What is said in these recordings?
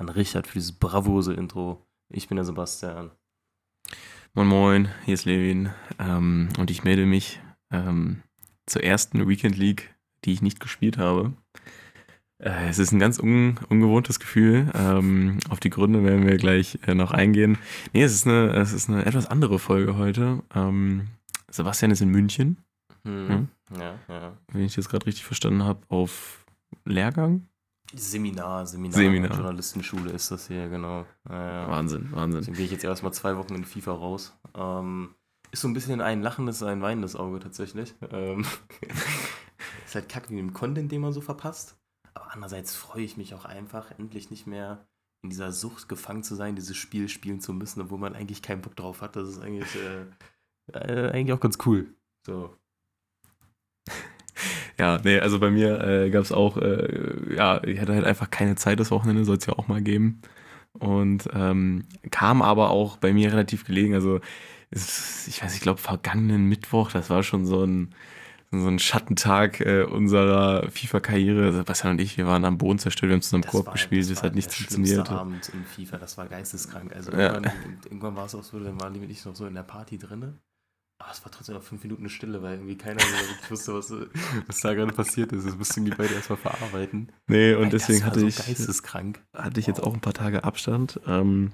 an Richard für dieses bravose Intro. Ich bin der Sebastian. Moin Moin, hier ist Levin ähm, und ich melde mich ähm, zur ersten Weekend League, die ich nicht gespielt habe. Äh, es ist ein ganz un ungewohntes Gefühl. Ähm, auf die Gründe werden wir gleich äh, noch eingehen. Nee, es ist eine, es ist eine etwas andere Folge heute. Ähm, Sebastian ist in München, Hm. Ja, ja. wenn ich das gerade richtig verstanden habe, auf Lehrgang. Seminar, Seminar. Seminar. Journalistenschule ist das hier, genau. Ja, ja. Wahnsinn, Wahnsinn. Deswegen gehe ich jetzt erstmal zwei Wochen in FIFA raus. Ähm, ist so ein bisschen ein lachendes, ein weinendes Auge tatsächlich. Ähm, ist halt kacke mit dem Content, den man so verpasst. Aber andererseits freue ich mich auch einfach, endlich nicht mehr in dieser Sucht gefangen zu sein, dieses Spiel spielen zu müssen, obwohl man eigentlich keinen Bock drauf hat. Das ist eigentlich, äh, äh, eigentlich auch ganz cool. So. Ja, nee, also bei mir äh, gab es auch, äh, ja, ich hatte halt einfach keine Zeit das Wochenende, soll es ja auch mal geben. Und ähm, kam aber auch bei mir relativ gelegen. Also, es, ich weiß, ich glaube, vergangenen Mittwoch, das war schon so ein, so ein Schattentag äh, unserer FIFA-Karriere. Sebastian und ich, wir waren am Boden zerstört, wir haben zusammen Das Koop war- gespielt, das das war hat nichts der funktioniert. schlimmste Abend in FIFA, das war geisteskrank. Also Ja. irgendwann, irgendwann war es auch so, dann waren die mit ich noch so in der Party drinne. Aber es war trotzdem noch fünf Minuten Stille, weil irgendwie keiner wusste, was, was da gerade passiert ist. Das mussten die beide erstmal verarbeiten. Nee, und Ey, deswegen hatte so ich. geisteskrank. hatte ich jetzt auch ein paar Tage Abstand. Ähm,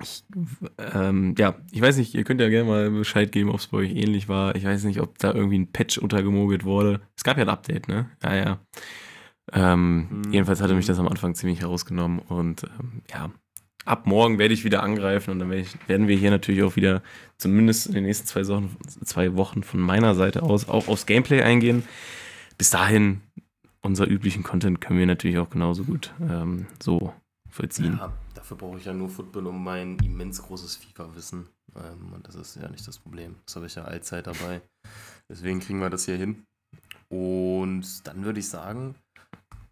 ich, ähm, ja, ich weiß nicht, ihr könnt ja gerne mal Bescheid geben, ob es bei euch ähnlich war. Ich weiß nicht, ob da irgendwie ein Patch untergemogelt wurde. Es gab ja ein Update, ne? Ja, ja. Ähm, Hm. Jedenfalls hatte mich das am Anfang ziemlich herausgenommen und ähm, ja, ab morgen werde ich wieder angreifen und dann werde ich, werden wir hier natürlich auch wieder zumindest in den nächsten zwei Wochen, zwei Wochen von meiner Seite aus auch aufs Gameplay eingehen. Bis dahin, unser üblichen Content können wir natürlich auch genauso gut ähm, so vollziehen. Ja, dafür brauche ich ja nur Football um mein immens großes FIFA-Wissen. Ähm, und das ist ja nicht das Problem. Das habe ich ja allzeit dabei. Deswegen kriegen wir das hier hin. Und dann würde ich sagen,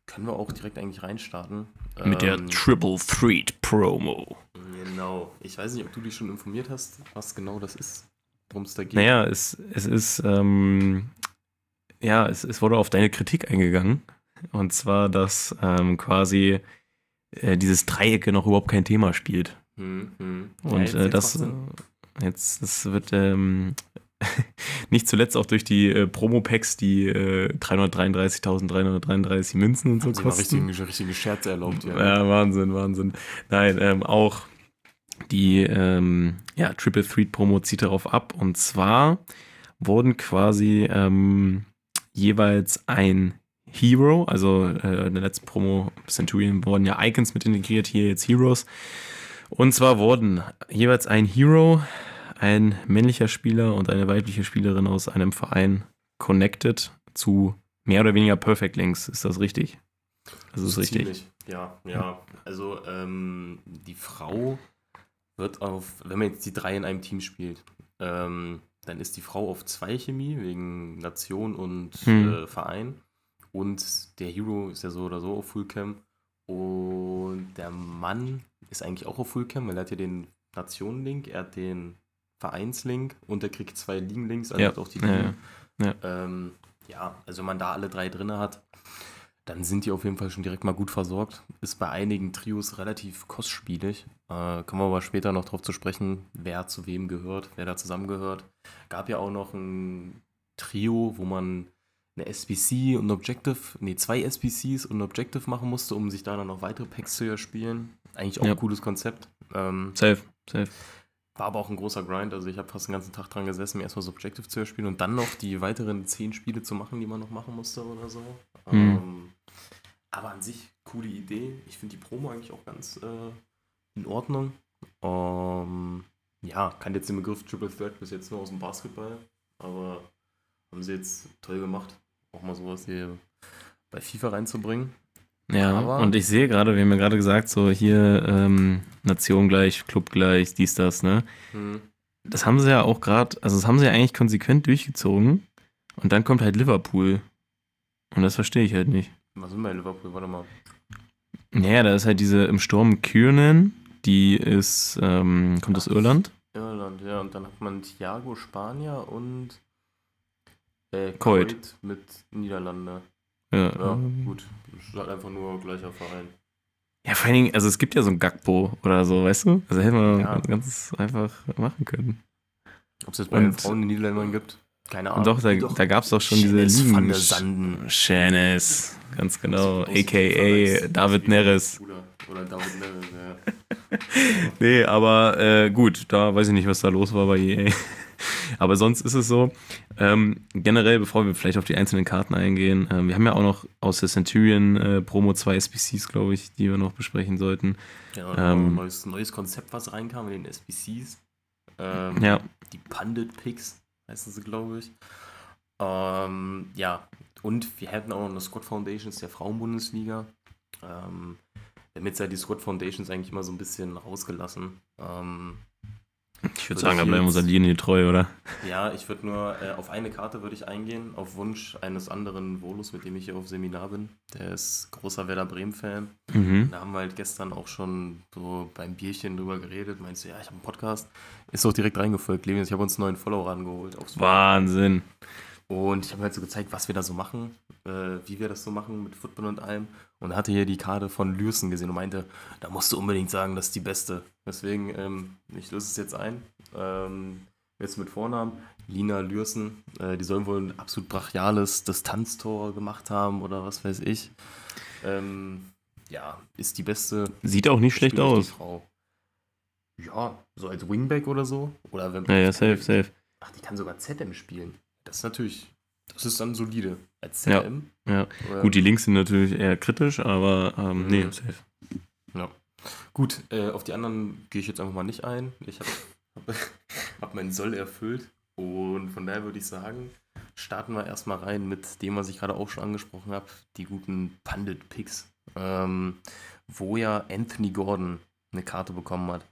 können wir auch direkt eigentlich reinstarten. Mit der Ähm, Triple Threat Promo. Genau. Ich weiß nicht, ob du dich schon informiert hast, was genau das ist, worum es da geht. Naja, es, es ist, ähm, ja, es, es wurde auf deine Kritik eingegangen. Und zwar, dass ähm, quasi äh, dieses Dreieck noch überhaupt kein Thema spielt. Hm, hm. Und Ja, äh, das äh, jetzt, das wird ähm, nicht zuletzt auch durch die äh, Promo-Packs, die äh, 333.333 Münzen und so mal kosten. richtige, richtige Scherze erlaubt, ja. Ja, Wahnsinn, Wahnsinn. Nein, ähm, auch die ähm, ja, Triple Threat Promo zieht darauf ab. Und zwar wurden quasi ähm, jeweils ein Hero, also äh, in der letzten Promo Centurion wurden ja Icons mit integriert, hier jetzt Heroes. Und zwar wurden jeweils ein Hero, ein männlicher Spieler und eine weibliche Spielerin aus einem Verein connected zu mehr oder weniger Perfect Links. Ist das richtig? Das ist richtig. Ziemlich. Ja, ja. Also ähm, die Frau wird auf, wenn man jetzt die drei in einem Team spielt, ähm, dann ist die Frau auf zwei Chemie wegen Nation und Hm. äh, Verein. Und der Hero ist ja so oder so auf Fullcam. Und der Mann ist eigentlich auch auf Fullcam, weil er hat ja den Nationen-Link, er hat den Vereinslink und er kriegt zwei Ligen-Links, also Ja, auch die ja, Ligen. ja. Ähm, ja, also wenn man da alle drei drin hat, dann sind die auf jeden Fall schon direkt mal gut versorgt. Ist bei einigen Trios relativ kostspielig. Äh, kommen wir aber später noch drauf zu sprechen, wer zu wem gehört, wer da zusammengehört. Gab ja auch noch ein Trio, wo man eine SBC und ein Objective, nee, zwei SBCs und ein Objective machen musste, um sich da dann noch weitere Packs zu erspielen. Eigentlich auch Ja. ein cooles Konzept. Ähm, Safe, safe. War aber auch ein großer Grind. Also ich habe fast den ganzen Tag dran gesessen, mir erstmal das Objective zu erspielen und dann noch die weiteren zehn Spiele zu machen, die man noch machen musste oder so. Mhm. Ähm, aber an sich coole Idee. Ich finde die Promo eigentlich auch ganz äh, in Ordnung. Ähm, ja, kann jetzt den Begriff Triple Threat bis jetzt nur aus dem Basketball, aber haben sie jetzt toll gemacht. Auch mal sowas hier bei FIFA reinzubringen. Ja, Aber- und ich sehe gerade, wir haben ja gerade gesagt, so hier ähm, Nation gleich, Club gleich, dies, das, ne? Hm. Das haben sie ja auch gerade, also das haben sie ja eigentlich konsequent durchgezogen. Und dann kommt halt Liverpool. Und das verstehe ich halt nicht. Was sind wir in Liverpool? Warte mal. Naja, da ist halt diese im Sturm Kiernan, die ist, ähm, kommt aus Irland. Irland, ja. Und dann hat man Thiago Spanier und äh. Coit mit Niederlande. Ja, Ja, gut. Ist halt einfach nur gleicher Verein. Ja, vor allen Dingen, also es gibt ja so ein Gagbo oder so, weißt du? Also hätte man Ja. ganz einfach machen können. Ob es jetzt bei den Und- Frauen in den Niederländern gibt? Keine Ahnung. Und doch, da, Doch. da gab es doch schon diese Schennes van Ligen. der Sanden. Schennes, ganz genau. AKA. David Neres. Oder, oder David Neres, ja. Nee, aber äh, gut, da weiß ich nicht, was da los war bei EA. aber sonst ist es so, ähm, generell, bevor wir vielleicht auf die einzelnen Karten eingehen, ähm, wir haben ja auch noch aus der Centurion äh, Promo zwei SBCs, glaube ich, die wir noch besprechen sollten. Ja, Ähm, ein neues, neues Konzept, was reinkam in den SBCs. Ähm, Ja, Die Pundit Picks heißen sie, glaube ich. Ähm, ja, und wir hätten auch noch eine Squad Foundations der Frauenbundesliga. Ähm, jetzt ja die Squad Foundations eigentlich immer so ein bisschen rausgelassen. Ähm, ich würde sagen, da bleiben wir unserer Linie treu, oder? ja, ich würde nur äh, auf eine Karte würde ich eingehen, auf Wunsch eines anderen Volus, mit dem ich hier auf Seminar bin. Der ist großer Werder Bremen-Fan. Mhm. Da haben wir halt gestern auch schon so beim Bierchen drüber geredet. Meinst du, ja, ich habe einen Podcast. Ist auch direkt reingefolgt. Levin, ich habe uns einen neuen Follower rangeholt. Wahnsinn. Und ich habe halt so gezeigt, was wir da so machen, äh, wie wir das so machen mit Football und allem. Und hatte hier die Karte von Lürsen gesehen und meinte, da musst du unbedingt sagen, das ist die beste. Deswegen, ähm, ich löse es jetzt ein. Ähm, jetzt mit Vornamen. Lina Lürsen. Äh, die sollen wohl ein absolut brachiales Distanztor gemacht haben oder was weiß ich. Ähm, ja, ist die beste. Sieht auch nicht schlecht aus. Ja, so als Wingback oder so. Oder wenn Ja, ja, safe, safe. Ach, die kann sogar ZM spielen. Das ist natürlich, das ist dann solide. Als Ja. ZM. Ja. Oder- Gut, die Links sind natürlich eher kritisch, aber ähm, nee, Mhm. safe. Gut, äh, auf die anderen gehe ich jetzt einfach mal nicht ein. Ich habe hab, hab meinen Soll erfüllt. Und von daher würde ich sagen, starten wir erstmal rein mit dem, was ich gerade auch schon angesprochen habe, die guten Pundit-Picks, ähm, wo ja Anthony Gordon eine Karte bekommen hat.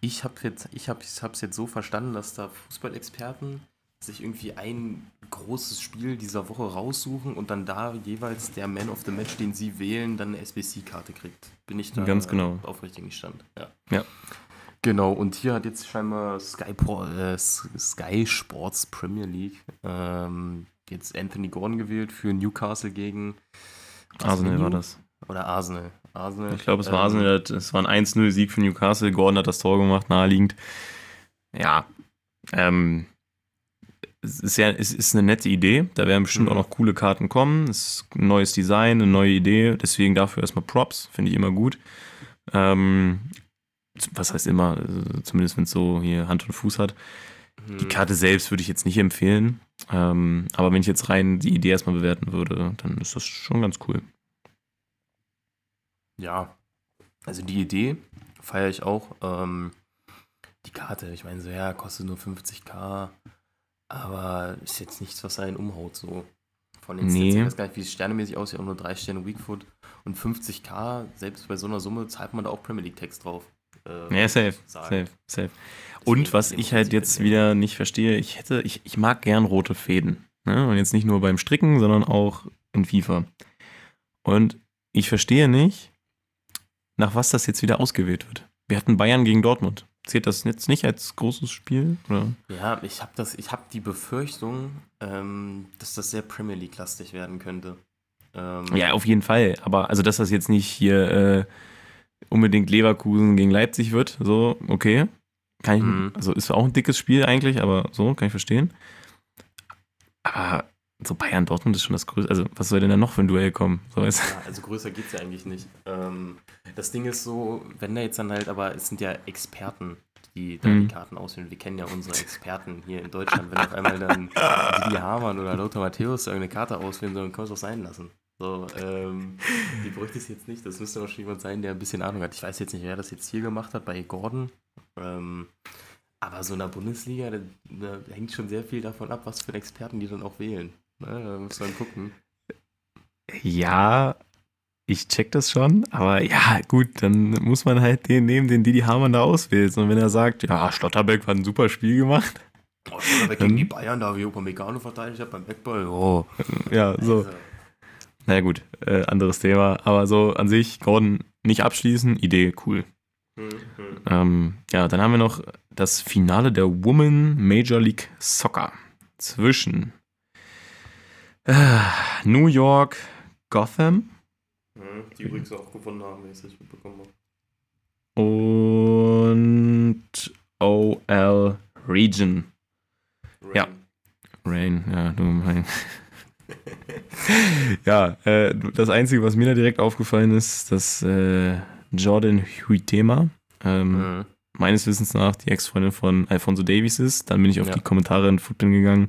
Ich habe jetzt, ich habe es jetzt so verstanden, dass da Fußballexperten sich irgendwie ein großes Spiel dieser Woche raussuchen und dann da jeweils der Man of the Match, den sie wählen, dann eine SBC-Karte kriegt. Bin ich da Ganz genau. auf richtigen Stand. Ja. Ja. Genau, und hier hat jetzt scheinbar Sky, Pro, äh, Sky Sports Premier League ähm, jetzt Anthony Gordon gewählt für Newcastle gegen Arsenal war das. Oder Arsenal. Arsenal. Ich glaube, es war Ähm, Arsenal. Es war ein 1-0-Sieg für Newcastle. Gordon hat das Tor gemacht, naheliegend. Ja, ähm, es ist ja, es ist eine nette Idee. Da werden bestimmt Mhm. auch noch coole Karten kommen. Es ist ein neues Design, eine neue Idee. Deswegen dafür erstmal Props. Finde ich immer gut. Ähm, was heißt immer, also zumindest wenn es so hier Hand und Fuß hat. Die hm, Karte selbst würde ich jetzt nicht empfehlen. Ähm, aber wenn ich jetzt rein die Idee erstmal bewerten würde, dann ist das schon ganz cool. Ja, also die Idee feiere ich auch. Ähm, die Karte, ich meine so, ja, kostet nur 50k, aber ist jetzt nichts, was einen umhaut so. Von den Nee. Ich weiß gar nicht, wie es sternemäßig aussieht, auch nur 3 Sterne Weakfoot und 50k, selbst bei so einer Summe zahlt man da auch Premier League Text drauf. Äh, Ja, safe, sagen. safe, safe. Und was ich halt jetzt wieder nicht verstehe, ich hätte, ich, ich mag gern rote Fäden. Ne? Und jetzt nicht nur beim Stricken, sondern auch in FIFA. Und ich verstehe nicht, nach was das jetzt wieder ausgewählt wird. Wir hatten Bayern gegen Dortmund. Zählt das jetzt nicht als großes Spiel? Oder? Ja, ich habe das, ich habe die Befürchtung, ähm, dass das sehr Premier League-lastig werden könnte. Ähm, Ja, auf jeden Fall. Aber also, dass das jetzt nicht hier äh, unbedingt Leverkusen gegen Leipzig wird, so, okay. Kann ich, Mhm. Also ist auch ein dickes Spiel eigentlich, aber so, kann ich verstehen. Aber so Bayern Dortmund ist schon das Größte. Also, was soll denn da noch für ein Duell kommen? So ist, Ja, also größer geht es ja eigentlich nicht. Ähm, das Ding ist so, wenn da jetzt dann halt, aber es sind ja Experten, die da Mhm. die Karten auswählen. Wir kennen ja unsere Experten hier in Deutschland. Wenn auf einmal dann Didi Hamann oder Lothar Matthäus irgendeine Karte auswählen, dann können wir es auch sein lassen. So, ähm, die bräuchte es jetzt nicht. Das müsste auch schon jemand sein, der ein bisschen Ahnung hat. Ich weiß jetzt nicht, wer das jetzt hier gemacht hat, bei Gordon. Ähm, aber so in der Bundesliga, da, da hängt schon sehr viel davon ab, was für Experten die dann auch wählen. Ne, da muss man gucken. ja, ich check das schon, aber ja, gut, dann muss man halt den nehmen, den Didi Hamann da auswählt. Und wenn er sagt, ja, Schlotterbeck hat ein super Spiel gemacht. Oh, Schlotterbeck gegen die Bayern, da wie Upamecano verteidigt hat beim Eckball. Oh. Ja, so. Also, Naja, gut, äh, anderes Thema. Aber so an sich, Gordon nicht abschließen, Idee, cool. hm, hm. Ähm, ja, dann haben wir noch das Finale der Women Major League Soccer zwischen New York, Gotham Hm, Die übrigens auch gewonnen haben, wenn ich es richtig mitbekommen habe. und OL Region. Ja. Rain, ja, du mein. ja, äh, das Einzige, was mir da direkt aufgefallen ist, dass äh, Jordan Huitema, ähm, Hm. meines Wissens nach die Ex-Freundin von Alfonso Davies ist. Dann bin ich auf Ja. die Kommentare in Footbin gegangen.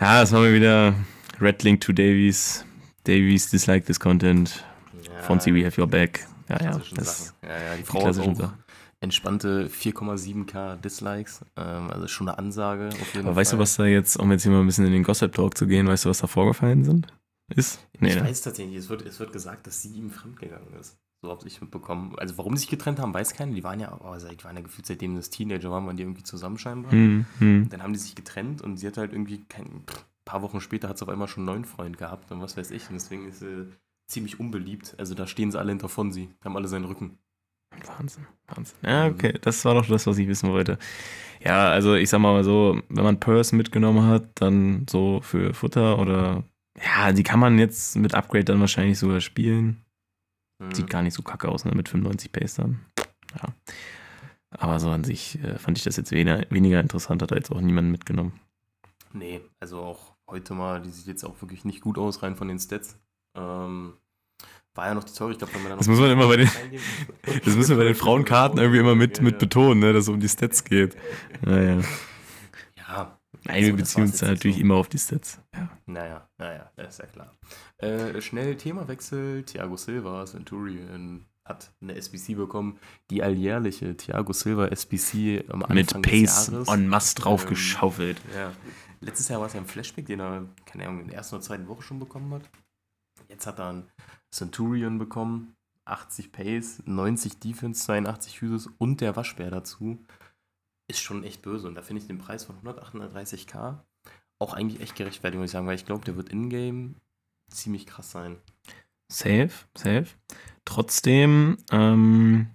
Ja, das war mir wieder Red Link to Davies. Davies dislike this content. Ja, Fonzie, we have your back. Ja, ja, das. Ja, ja, die die Frau hat klassischen auch entspannte 4,7k Dislikes. Ähm, also schon eine Ansage Aber Fall. weißt du, was da jetzt, um jetzt hier mal ein bisschen in den Gossip Talk zu gehen, weißt du, was da vorgefallen sind? Ist? Nee, ich ne? weiß tatsächlich, es wird, es wird gesagt, dass sie ihm fremdgegangen ist. So habe ich mitbekommen. Also warum sie sich getrennt haben, weiß keiner. Die waren ja, oh, die waren ja gefühlt seitdem das Teenager waren, waren die irgendwie zusammen scheinbar. Hm, hm. Dann haben die sich getrennt und sie hat halt irgendwie kein pff, paar Wochen später hat sie auf einmal schon einen neuen Freund gehabt und was weiß ich. Und deswegen ist sie ziemlich unbeliebt. Also da stehen sie alle hinter von sie, haben alle seinen Rücken. Wahnsinn, Wahnsinn. Ja, okay, das war doch das, was ich wissen wollte. Ja, also ich sag mal so, wenn man Purse mitgenommen hat, dann so für Futter oder ja, die kann man jetzt mit Upgrade dann wahrscheinlich sogar spielen. Mhm. Sieht gar nicht so kacke aus, ne? Mit 95 Pace dann. Ja. Aber so an sich äh, fand ich das jetzt weniger, weniger interessant, hat da jetzt auch niemand mitgenommen. Nee, also auch heute mal, die sieht jetzt auch wirklich nicht gut aus, rein von den Stats. Ähm, war ja noch die Story, ich glaube, wenn man dann Das muss man immer bei den- Das müssen wir bei den Frauenkarten irgendwie immer mit, Ja, mit ja. betonen, ne? dass es um die Stats geht. Naja. Ja, Nein, wir beziehen uns nicht natürlich so. immer auf die Stats. Ja. Naja, naja, das ist ja klar. Äh, schnell Themawechsel. Thiago Silva, Centurion, hat eine SBC bekommen. Die alljährliche Thiago Silva SBC am Anfang Mit des Pace Jahres. en masse drauf Ähm. Ja. Letztes Jahr war es ja ein Flashback, den er, keine Ahnung, in der ersten oder zweiten Woche schon bekommen hat. Jetzt hat er einen Centurion bekommen. 80 Pace, 90 Defense, 82 Physis und der Waschbär dazu. Ist schon echt böse. Und da finde ich den Preis von 138k auch eigentlich echt gerechtfertigt, muss ich sagen, weil ich glaube, der wird in-game ziemlich krass sein. Safe, safe. Trotzdem, ähm,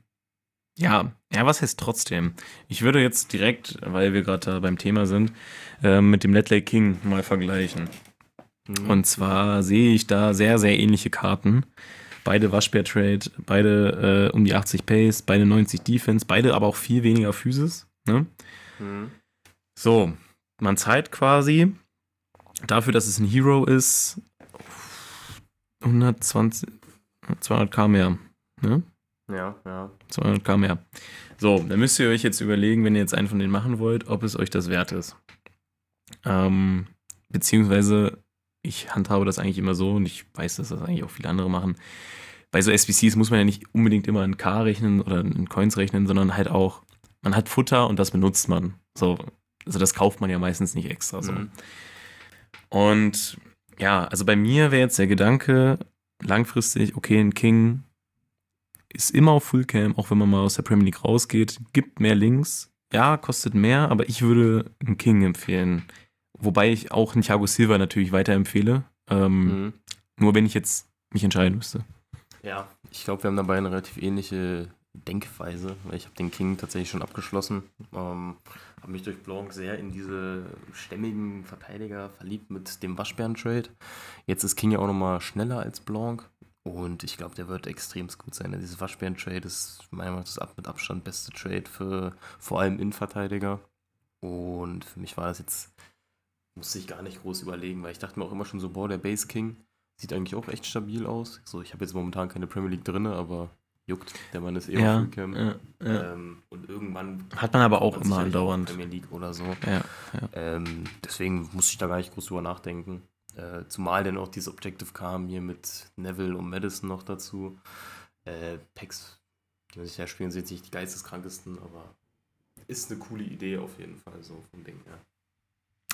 ja, ja, was heißt trotzdem? Ich würde jetzt direkt, weil wir gerade da beim Thema sind, ähm, mit dem Lake King mal vergleichen. Mhm. Und zwar sehe ich da sehr, sehr ähnliche Karten. Beide Waschbär-Trade, beide äh, um die 80 Pace, beide 90 Defense, beide aber auch viel weniger Physis. Ne? Mhm. So, man zahlt quasi dafür, dass es ein Hero ist, 120, 200k mehr. Ne? Ja, ja. 200k mehr. So, dann müsst ihr euch jetzt überlegen, wenn ihr jetzt einen von denen machen wollt, ob es euch das wert ist. Ähm, beziehungsweise, ich handhabe das eigentlich immer so und ich weiß, dass das eigentlich auch viele andere machen. Bei so SBCs muss man ja nicht unbedingt immer in K rechnen oder in Coins rechnen, sondern halt auch, man hat Futter und das benutzt man. So, also das kauft man ja meistens nicht extra so. Mhm. Und ja, also bei mir wäre jetzt der Gedanke, langfristig, okay, ein King ist immer auf Fullcam, auch wenn man mal aus der Premier League rausgeht, gibt mehr Links. Ja, kostet mehr, aber ich würde einen King empfehlen. Wobei ich auch einen Thiago Silva natürlich weiterempfehle. Ähm, Mhm. Nur wenn ich jetzt mich entscheiden müsste. Ja, ich glaube, wir haben dabei eine relativ ähnliche Denkweise, weil ich habe den King tatsächlich schon abgeschlossen. Ähm, habe mich durch Blanc sehr in diese stämmigen Verteidiger verliebt mit dem Waschbären-Trade. Jetzt ist King ja auch nochmal schneller als Blanc und ich glaube, der wird extrem gut sein. Dieses Waschbären-Trade ist meiner Meinung nach mit Abstand beste Trade für vor allem Innenverteidiger. Und für mich war das jetzt, musste ich gar nicht groß überlegen, weil ich dachte mir auch immer schon so, boah, der Base King sieht eigentlich auch echt stabil aus. So, ich habe jetzt momentan keine Premier League drin, aber juckt. Der Mann ist eh auf Fullcam. ja, ja. Ähm, und irgendwann Hat man aber auch immer andauernd. Premier League oder so. Ja, Ähm, deswegen musste ich da gar nicht groß drüber nachdenken. Äh, zumal dann auch dieses Objective kam hier mit Neville und Madison noch dazu. Äh, Packs, die man sich ja spielen, sind jetzt nicht die geisteskrankesten, aber ist eine coole Idee auf jeden Fall, so vom Ding her.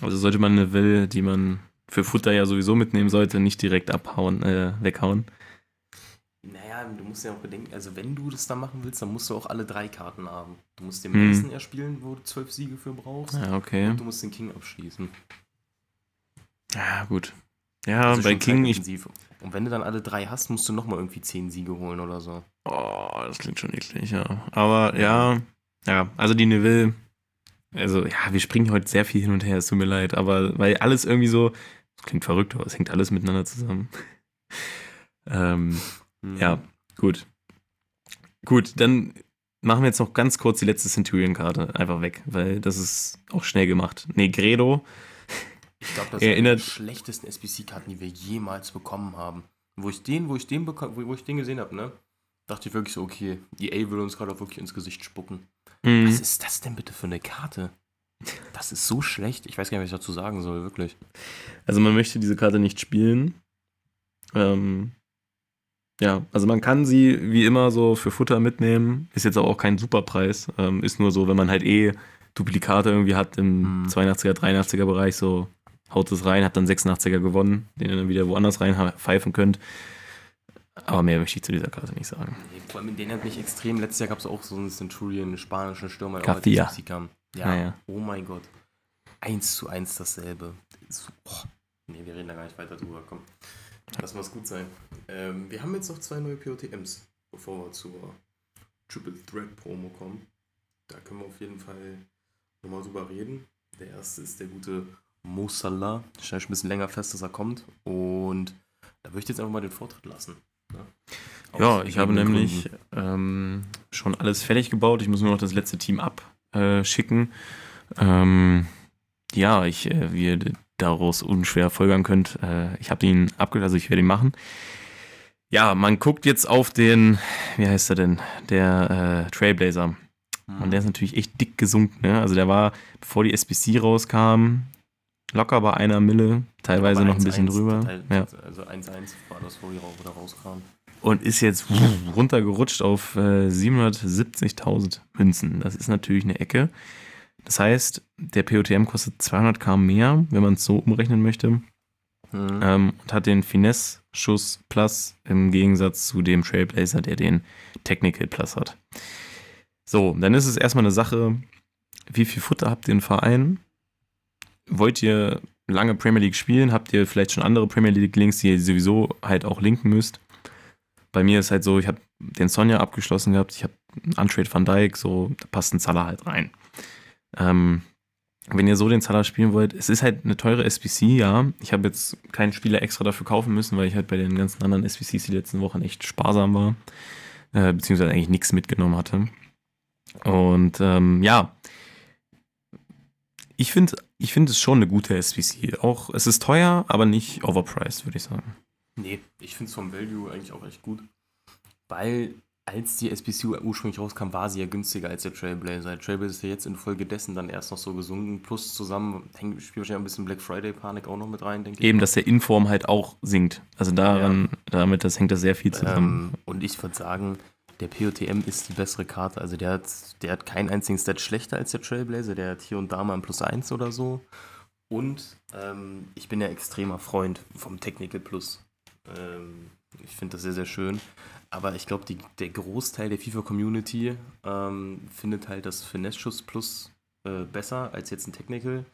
Also sollte man eine Will, die man für Futter ja sowieso mitnehmen sollte, nicht direkt abhauen, äh, weghauen. Naja, du musst ja auch bedenken, also wenn du das da machen willst, dann musst du auch alle drei Karten haben. Du musst den Hm. Mason erspielen, wo du zwölf Siege für brauchst. Ja, okay. Und du musst den King abschließen. Ja, gut. Ja, Also bei King, ich. Und wenn du dann alle drei hast, musst du nochmal irgendwie zehn Siege holen oder so. Oh, das klingt schon eklig, ja. Aber ja, ja, also die Neville, also ja, wir springen heute sehr viel hin und her, es tut mir leid, aber weil alles irgendwie so, das klingt verrückt, aber es hängt alles miteinander zusammen. ähm, Hm. ja, gut. Gut, dann machen wir jetzt noch ganz kurz die letzte Centurion-Karte einfach weg, weil das ist auch schnell gemacht. Negredo, Ich glaube, das Erinnert- sind die schlechtesten SBC-Karten, die wir jemals bekommen haben. Wo ich den, wo ich den wo ich den gesehen habe, ne? Dachte ich wirklich so, okay, EA will uns gerade auch wirklich ins Gesicht spucken. Mhm. Was ist das denn bitte für eine Karte? Das ist so schlecht. Ich weiß gar nicht, was ich dazu sagen soll, wirklich. Also man möchte diese Karte nicht spielen. Ähm, ja, also man kann sie wie immer so für Futter mitnehmen. Ist jetzt aber auch kein Superpreis. Ähm, ist nur so, wenn man halt eh Duplikate irgendwie hat im Mhm. 82er, 83er Bereich, so haut es rein, hat dann 86er gewonnen, den ihr dann wieder woanders rein pfeifen könnt. Aber mehr möchte ich zu dieser Karte nicht sagen. Nee, vor allem, den hat mich extrem. Letztes Jahr gab es auch so einen Centurion, einen spanischen Stürmer, der Cafia. SBC kam. Ja, Naja. oh mein Gott. Eins zu eins dasselbe. So, oh. Nee, wir reden da gar nicht weiter drüber. Komm, lass mal es gut sein. Ähm, wir haben jetzt noch zwei neue POTMs, bevor wir zur Triple Threat Promo kommen. Da können wir auf jeden Fall nochmal drüber reden. Der erste ist der gute Mo Salah. Ich stelle schon ein bisschen länger fest, dass er kommt. Und da würde ich jetzt einfach mal den Vortritt lassen. Ne? Ja, ich habe nämlich ähm, schon alles fertig gebaut. Ich muss nur noch das letzte Team abschicken. Ähm, ja, ich, äh, wie ihr daraus unschwer folgern könnt, äh, ich habe ihn abgeschlossen, also ich werde ihn machen. Ja, man guckt jetzt auf den, wie heißt er denn, der äh, Trailblazer. Und der ist natürlich echt dick gesunken. Ne? Also der war, bevor die SBC rauskam, locker bei einer Mille, teilweise noch ein bisschen 1-1, drüber. Teil- Ja. Also 1-1 war das, wo die ra- wo der rauskam. und ist jetzt runtergerutscht auf äh, 770.000 Münzen. Das ist natürlich eine Ecke. Das heißt, der POTM kostet 200k mehr, wenn man es so umrechnen möchte, Mhm. ähm, und hat den Finesse-Schuss Plus im Gegensatz zu dem Trailblazer, der den Technical Plus hat. So, dann ist es erstmal eine Sache, wie viel Futter habt ihr im Verein? Wollt ihr lange Premier League spielen? Habt ihr vielleicht schon andere Premier League Links, die ihr sowieso halt auch linken müsst? Bei mir ist halt so, ich habe den Sonja abgeschlossen gehabt, ich habe Untrade Van Dijk, so, da passt ein Zaller halt rein. Ähm, wenn ihr so den Zaller spielen wollt, es ist halt eine teure SBC, ja. Ich habe jetzt keinen Spieler extra dafür kaufen müssen, weil ich halt bei den ganzen anderen SBCs die letzten Wochen echt sparsam war. Äh, beziehungsweise eigentlich nichts mitgenommen hatte. Und ähm, ja, ich finde ich find es schon eine gute SBC. Auch es ist teuer, aber nicht overpriced, würde ich sagen. Nee, ich finde es vom Value eigentlich auch echt gut. Weil, als die SBC ursprünglich rauskam, war sie ja günstiger als der Trailblazer. Der Trailblazer ist ja jetzt infolgedessen dann erst noch so gesunken. Plus zusammen hängt, spielt wahrscheinlich ein bisschen Black Friday-Panik auch noch mit rein, denke ich. Eben, dass der Inform halt auch sinkt. Also daran, damit das hängt das sehr viel zusammen. Ähm, und ich würde sagen, der POTM ist die bessere Karte. Also der hat, der hat keinen einzigen Stat schlechter als der Trailblazer. Der hat hier und da mal ein Plus 1 oder so. Und ähm, ich bin ja extremer Freund vom Technical Plus. Ähm, ich finde das sehr, sehr schön. Aber ich glaube, der Großteil der FIFA-Community ähm, findet halt das Finesse-Schuss Plus äh, besser als jetzt ein Technical,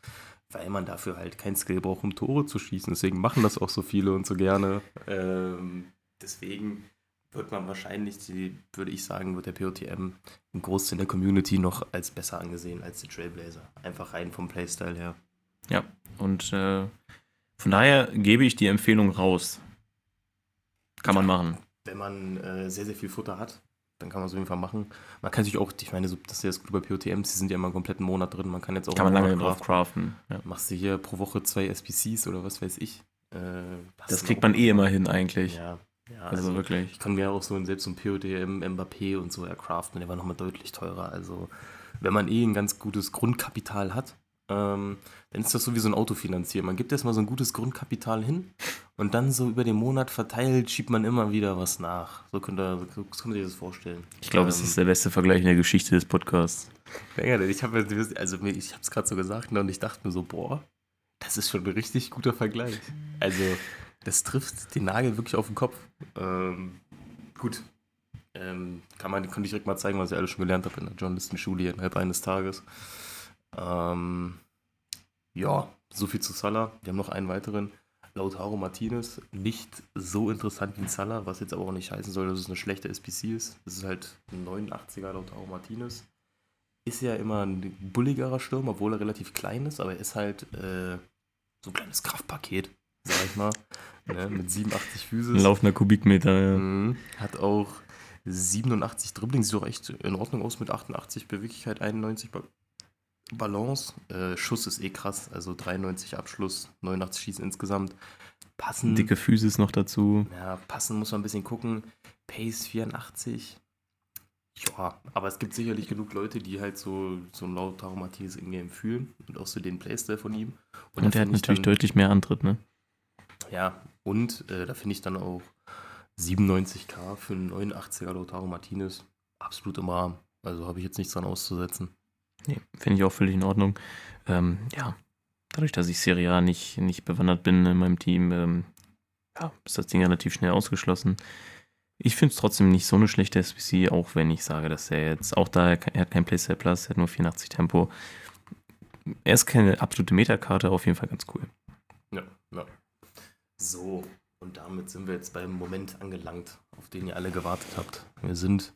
weil man dafür halt kein Skill braucht, um Tore zu schießen. Deswegen machen das auch so viele und so gerne. Ähm, deswegen wird man wahrscheinlich, die, würde ich sagen, wird der POTM im Großteil der Community noch als besser angesehen als der Trailblazer. Einfach rein vom Playstyle her. Ja, und äh, von daher gebe ich die Empfehlung raus. Kann man machen. Wenn man äh, sehr, sehr viel Futter hat, dann kann man es auf jeden Fall machen. Man kann sich auch, ich meine, das ist ja das Gute bei POTMs, die sind ja immer einen kompletten Monat drin. Man kann jetzt auch Kann man lange drauf craften. Ja. Machst du hier pro Woche zwei SPCs oder was weiß ich. Äh, Das kriegt man eh immer hin eigentlich. Ja, ja also, wirklich. Ich kann mir auch so selbst so ein POTM Mbappé und so ercraften, der war nochmal deutlich teurer. Also, wenn man eh ein ganz gutes Grundkapital hat, ähm, dann ist das so wie so ein Autofinanzieren. Man gibt erstmal so ein gutes Grundkapital hin und dann so über den Monat verteilt schiebt man immer wieder was nach. So könnt ihr, so könnt ihr sich das vorstellen. Ich glaube, es ist der beste Vergleich in der Geschichte des Podcasts. Ja, ich habe also ich habe es gerade so gesagt ne, und ich dachte mir so, boah, das ist schon ein richtig guter Vergleich. Also, das trifft den Nagel wirklich auf den Kopf. Ähm, Gut. Ähm, kann man, konnte ich direkt mal zeigen, was ich alles schon gelernt habe in der Journalistenschule innerhalb eines Tages. Ähm, ja, so viel zu Salah. Wir haben noch einen weiteren. Lautaro Martinez, nicht so interessant wie Salah, was jetzt aber auch nicht heißen soll, dass es eine schlechte SPC ist. Es ist halt ein 89er Lautaro Martinez. Ist ja immer ein bulligerer Sturm, obwohl er relativ klein ist, aber er ist halt äh, so ein kleines Kraftpaket, sag ich mal. ne, mit 87 Füßen. Ein laufender Kubikmeter, ja. Mhm. Hat auch 87 Dribbling, sieht doch echt in Ordnung aus mit 88 Beweglichkeit, 91 ba Balance. Äh, Schuss ist eh krass, also 93 Abschluss, 89 Schießen insgesamt. Passen. Dicke Füße noch dazu. Ja, passen muss man ein bisschen gucken. Pace 84. Ja, aber es gibt sicherlich genug Leute, die halt so, so ein Lautaro Martinez in-game fühlen und auch so den Playstyle von ihm. Und, da der hat natürlich dann- deutlich mehr Antritt, ne? Ja, und äh, da finde ich dann auch 97k für einen 89er Lautaro Martinez absolut im Rahmen. Also habe ich jetzt nichts dran auszusetzen. Nee, finde ich auch völlig in Ordnung. Ähm, ja, dadurch, dass ich Serie A nicht, nicht bewandert bin in meinem Team, ähm, ja, ist das Ding relativ schnell ausgeschlossen. Ich finde es trotzdem nicht so eine schlechte SPC, auch wenn ich sage, dass er jetzt, auch da, er hat kein Playstyle Plus, er hat nur 84 Tempo. Er ist keine absolute Metakarte, auf jeden Fall ganz cool. Ja, ja. So, und damit sind wir jetzt beim Moment angelangt, auf den ihr alle gewartet habt. Wir sind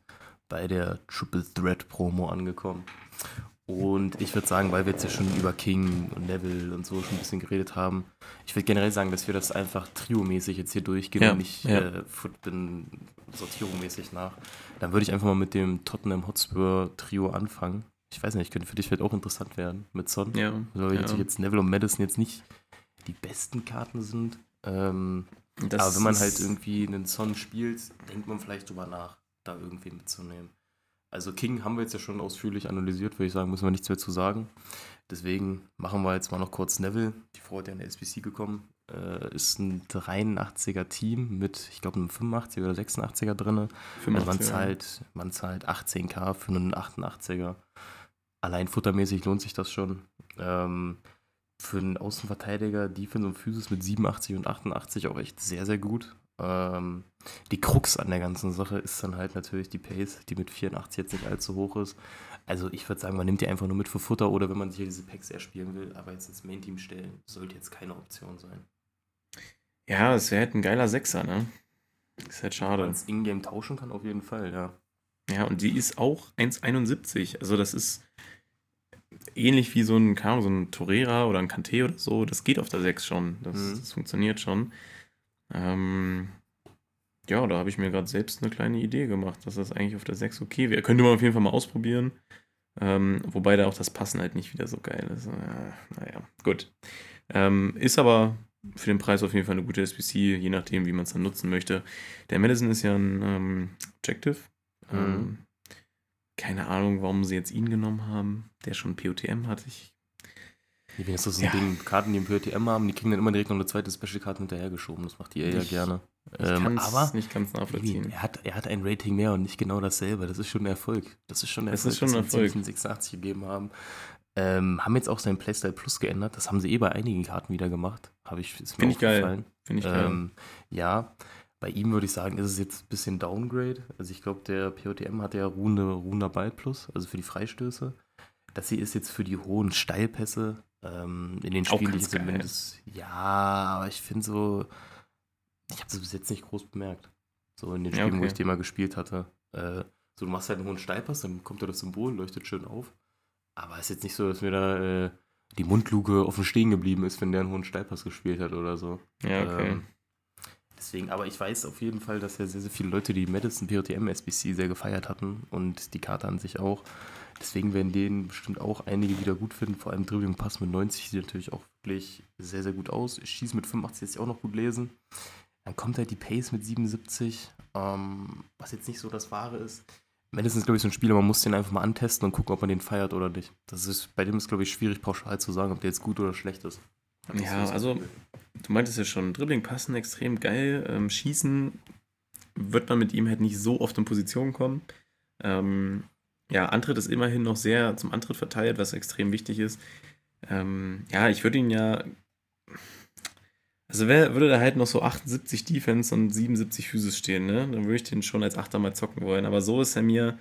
bei der Triple Threat Promo angekommen. Und ich würde sagen, weil wir jetzt ja schon über King und Neville und so schon ein bisschen geredet haben, ich würde generell sagen, dass wir das einfach triomäßig jetzt hier durchgehen Ja, und nicht ja. äh, sortierungsmäßig nach. Dann würde ich einfach mal mit dem Tottenham Hotspur Trio anfangen. Ich weiß nicht, könnte für dich vielleicht auch interessant werden mit Son. Ja, Weil ja. jetzt, jetzt Neville und Madison jetzt nicht die besten Karten sind. Ähm, Das aber wenn man halt irgendwie einen Son spielt, denkt man vielleicht drüber nach, da irgendwie mitzunehmen. Also King haben wir jetzt ja schon ausführlich analysiert, würde ich sagen, müssen wir nichts mehr zu sagen. Deswegen machen wir jetzt mal noch kurz Neville. Die Frau hat ja in der SBC gekommen. Äh, ist ein 83er Team mit, ich glaube, einem 85er oder 86er drin. Also man 85er. zahlt, man zahlt 18k für einen 88er. Allein futtermäßig lohnt sich das schon. Ähm, für einen Außenverteidiger, Defense und Physis mit 87 und 88 auch echt sehr, sehr gut. Ähm, die Krux an der ganzen Sache ist dann halt natürlich die Pace, die mit 84 jetzt nicht allzu hoch ist. Also ich würde sagen, man nimmt die einfach nur mit für Futter oder wenn man sich diese Packs erspielen will, aber jetzt ins Main-Team stellen, sollte jetzt keine Option sein. Ja, es wäre halt ein geiler Sechser, ne? Ist halt Wenn man schade. es in-game tauschen kann, auf jeden Fall, ja. Ja, und die ist auch 1,71. Also das ist ähnlich wie so ein, keine so ein Torera oder ein Kanté oder so. Das geht auf der 6 schon. Das, Mhm. das funktioniert schon. Ähm, ja, da habe ich mir gerade selbst eine kleine Idee gemacht, dass das eigentlich auf der 6 okay wäre. Könnte man auf jeden Fall mal ausprobieren. Ähm, wobei da auch das Passen halt nicht wieder so geil ist. Äh, naja, gut. Ähm, ist aber für den Preis auf jeden Fall eine gute SPC, je nachdem, wie man es dann nutzen möchte. Der Madison ist ja ein ähm, Objective. Mhm. Keine Ahnung, warum sie jetzt ihn genommen haben, der schon POTM hat. Ich, Wie wenn es so ein Ja. Ding, Karten, die im PTM haben, die kriegen dann immer direkt noch eine zweite Special-Karte hinterhergeschoben. Das macht die EA ja gerne. ich Ähm, kann aber nicht ganz nachvollziehen. er hat, er hat ein Rating mehr und nicht genau dasselbe. Das ist schon ein Erfolg. Das ist schon ein Das Erfolg, ist schon ein dass Erfolg. ziemlich einen 86 gegeben haben. Ähm, haben jetzt auch sein Playstyle Plus geändert. Das haben sie eh bei einigen Karten wieder gemacht. Habe ich, ist mir Finde ich geil. Finde ich geil. Ähm, ja, bei ihm würde ich sagen, ist es jetzt ein bisschen Downgrade. Also ich glaube, der POTM hat ja ruhende, ruhender Ball Plus, also für die Freistöße. Das hier ist jetzt für die hohen Steilpässe ähm, in den Spielen, die ich zumindest. Ja, aber ich finde so, ich habe es bis jetzt nicht groß bemerkt. So in den Ja, Spielen, wo okay. ich den mal gespielt hatte. Äh, so, du machst halt einen hohen Steilpass, dann kommt da das Symbol, leuchtet schön auf. Aber es ist jetzt nicht so, dass mir da äh, die Mundluke offen stehen geblieben ist, wenn der einen hohen Steilpass gespielt hat oder so. ja, okay. Ähm, deswegen, aber ich weiß auf jeden Fall, dass ja sehr, sehr viele Leute die Madison POTM SBC sehr gefeiert hatten und die Karte an sich auch. Deswegen werden den bestimmt auch einige wieder gut finden. Vor allem Dribbling Pass mit 90 sieht natürlich auch wirklich sehr, sehr gut aus. Schießen mit 85 lässt sich auch noch gut lesen. Dann kommt halt die Pace mit 77, ähm, was jetzt nicht so das Wahre ist. Madison ist, glaube ich, so ein Spieler, man muss den einfach mal antesten und gucken, ob man den feiert oder nicht. Das ist, bei dem ist, glaube ich, schwierig pauschal zu sagen, ob der jetzt gut oder schlecht ist. Ja, also. Du meintest ja schon, Dribbling passen extrem geil. Ähm, Schießen wird man mit ihm halt nicht so oft in Position kommen. Ähm, ja, Antritt ist immerhin noch sehr zum Antritt verteilt, was extrem wichtig ist. Ähm, ja, ich würde ihn ja. Also wär, würde da halt noch so 78 Defense und 77 Physis stehen, ne? Dann würde ich den schon als Achter mal zocken wollen. Aber so ist er mir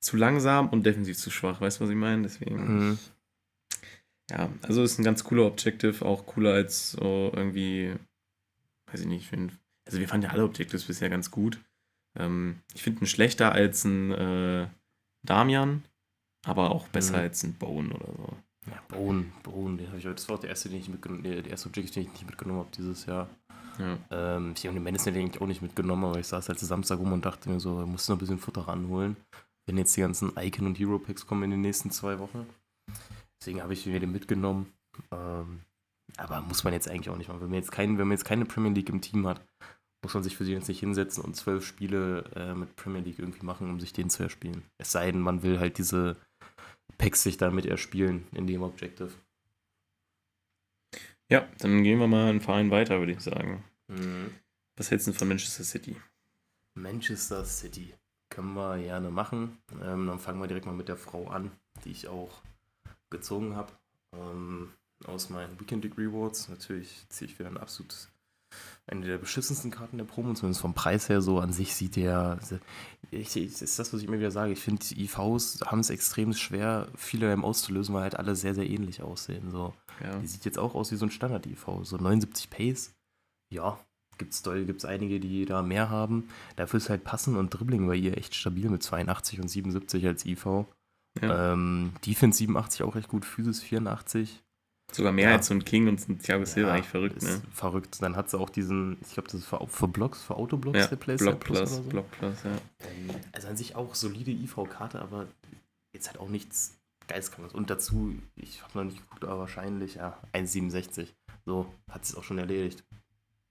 zu langsam und defensiv zu schwach. Weißt du, was ich meine? Deswegen. Mhm. Ja, also ist ein ganz cooler Objective, auch cooler als so irgendwie, weiß ich nicht, ich find, also wir fanden ja alle Objectives bisher ganz gut. Ähm, ich finde ihn schlechter als ein äh, Damian, aber auch besser Mhm. als ein Bone oder so. Ja, Bone, Bone, den habe ich heute. Das war auch der erste, den ich mitgenommen nee, der erste Objective, den ich nicht mitgenommen habe dieses Jahr. Ja. Ähm, ich habe den Madison eigentlich auch nicht mitgenommen, aber ich saß halt Samstag rum und dachte mir so, ich muss noch ein bisschen Futter ranholen, wenn jetzt die ganzen Icon und Hero Packs kommen in den nächsten zwei Wochen. Deswegen habe ich mir den mitgenommen. Ähm, aber muss man jetzt eigentlich auch nicht machen. Wenn man jetzt, kein, wenn man jetzt keine Premier League im Team hat, muss man sich für sie jetzt nicht hinsetzen und zwölf Spiele äh, mit Premier League irgendwie machen, um sich den zu erspielen. Es sei denn, man will halt diese Packs sich damit erspielen in dem Objective. ja, dann gehen wir mal einen Verein weiter, würde ich sagen. Mhm. Was hältst du denn von Manchester City? Manchester City. Können wir gerne machen. Ähm, dann fangen wir direkt mal mit der Frau an, die ich auch gezogen habe. Ähm, aus meinen Weekend League Rewards. Natürlich ziehe ich wieder ein absolut eine der beschissensten Karten der Promo, zumindest vom Preis her so. An sich sieht der. Ich, ich, ist das, was ich immer wieder sage. Ich finde, die IVs haben es extrem schwer, viele im auszulösen, weil halt alle sehr, sehr ähnlich aussehen. So. Ja. Die sieht jetzt auch aus wie so ein Standard-IV. So 79 Pace. Ja, gibt's doll, gibt's einige, die da mehr haben. Dafür ist halt Passen und Dribbling bei ihr echt stabil mit 82 und 77 als IV. Ja. Ähm, Defense 87 auch recht gut, Physis 84. Sogar mehr ja. als so ein King und so ein Thiago Silva, Ja, eigentlich verrückt, ist ne? Verrückt. Dann hat sie auch diesen, ich glaube, das ist für, für Blocks, für Autoblocks Ja, der Playstyle Block Plus, oder so. Block Plus, ja. Ähm, Also an sich auch solide IV-Karte, aber jetzt halt auch nichts Geistkrankes. Und dazu, ich habe noch nicht geguckt, aber wahrscheinlich, ja, 1,67. So, hat es auch schon erledigt.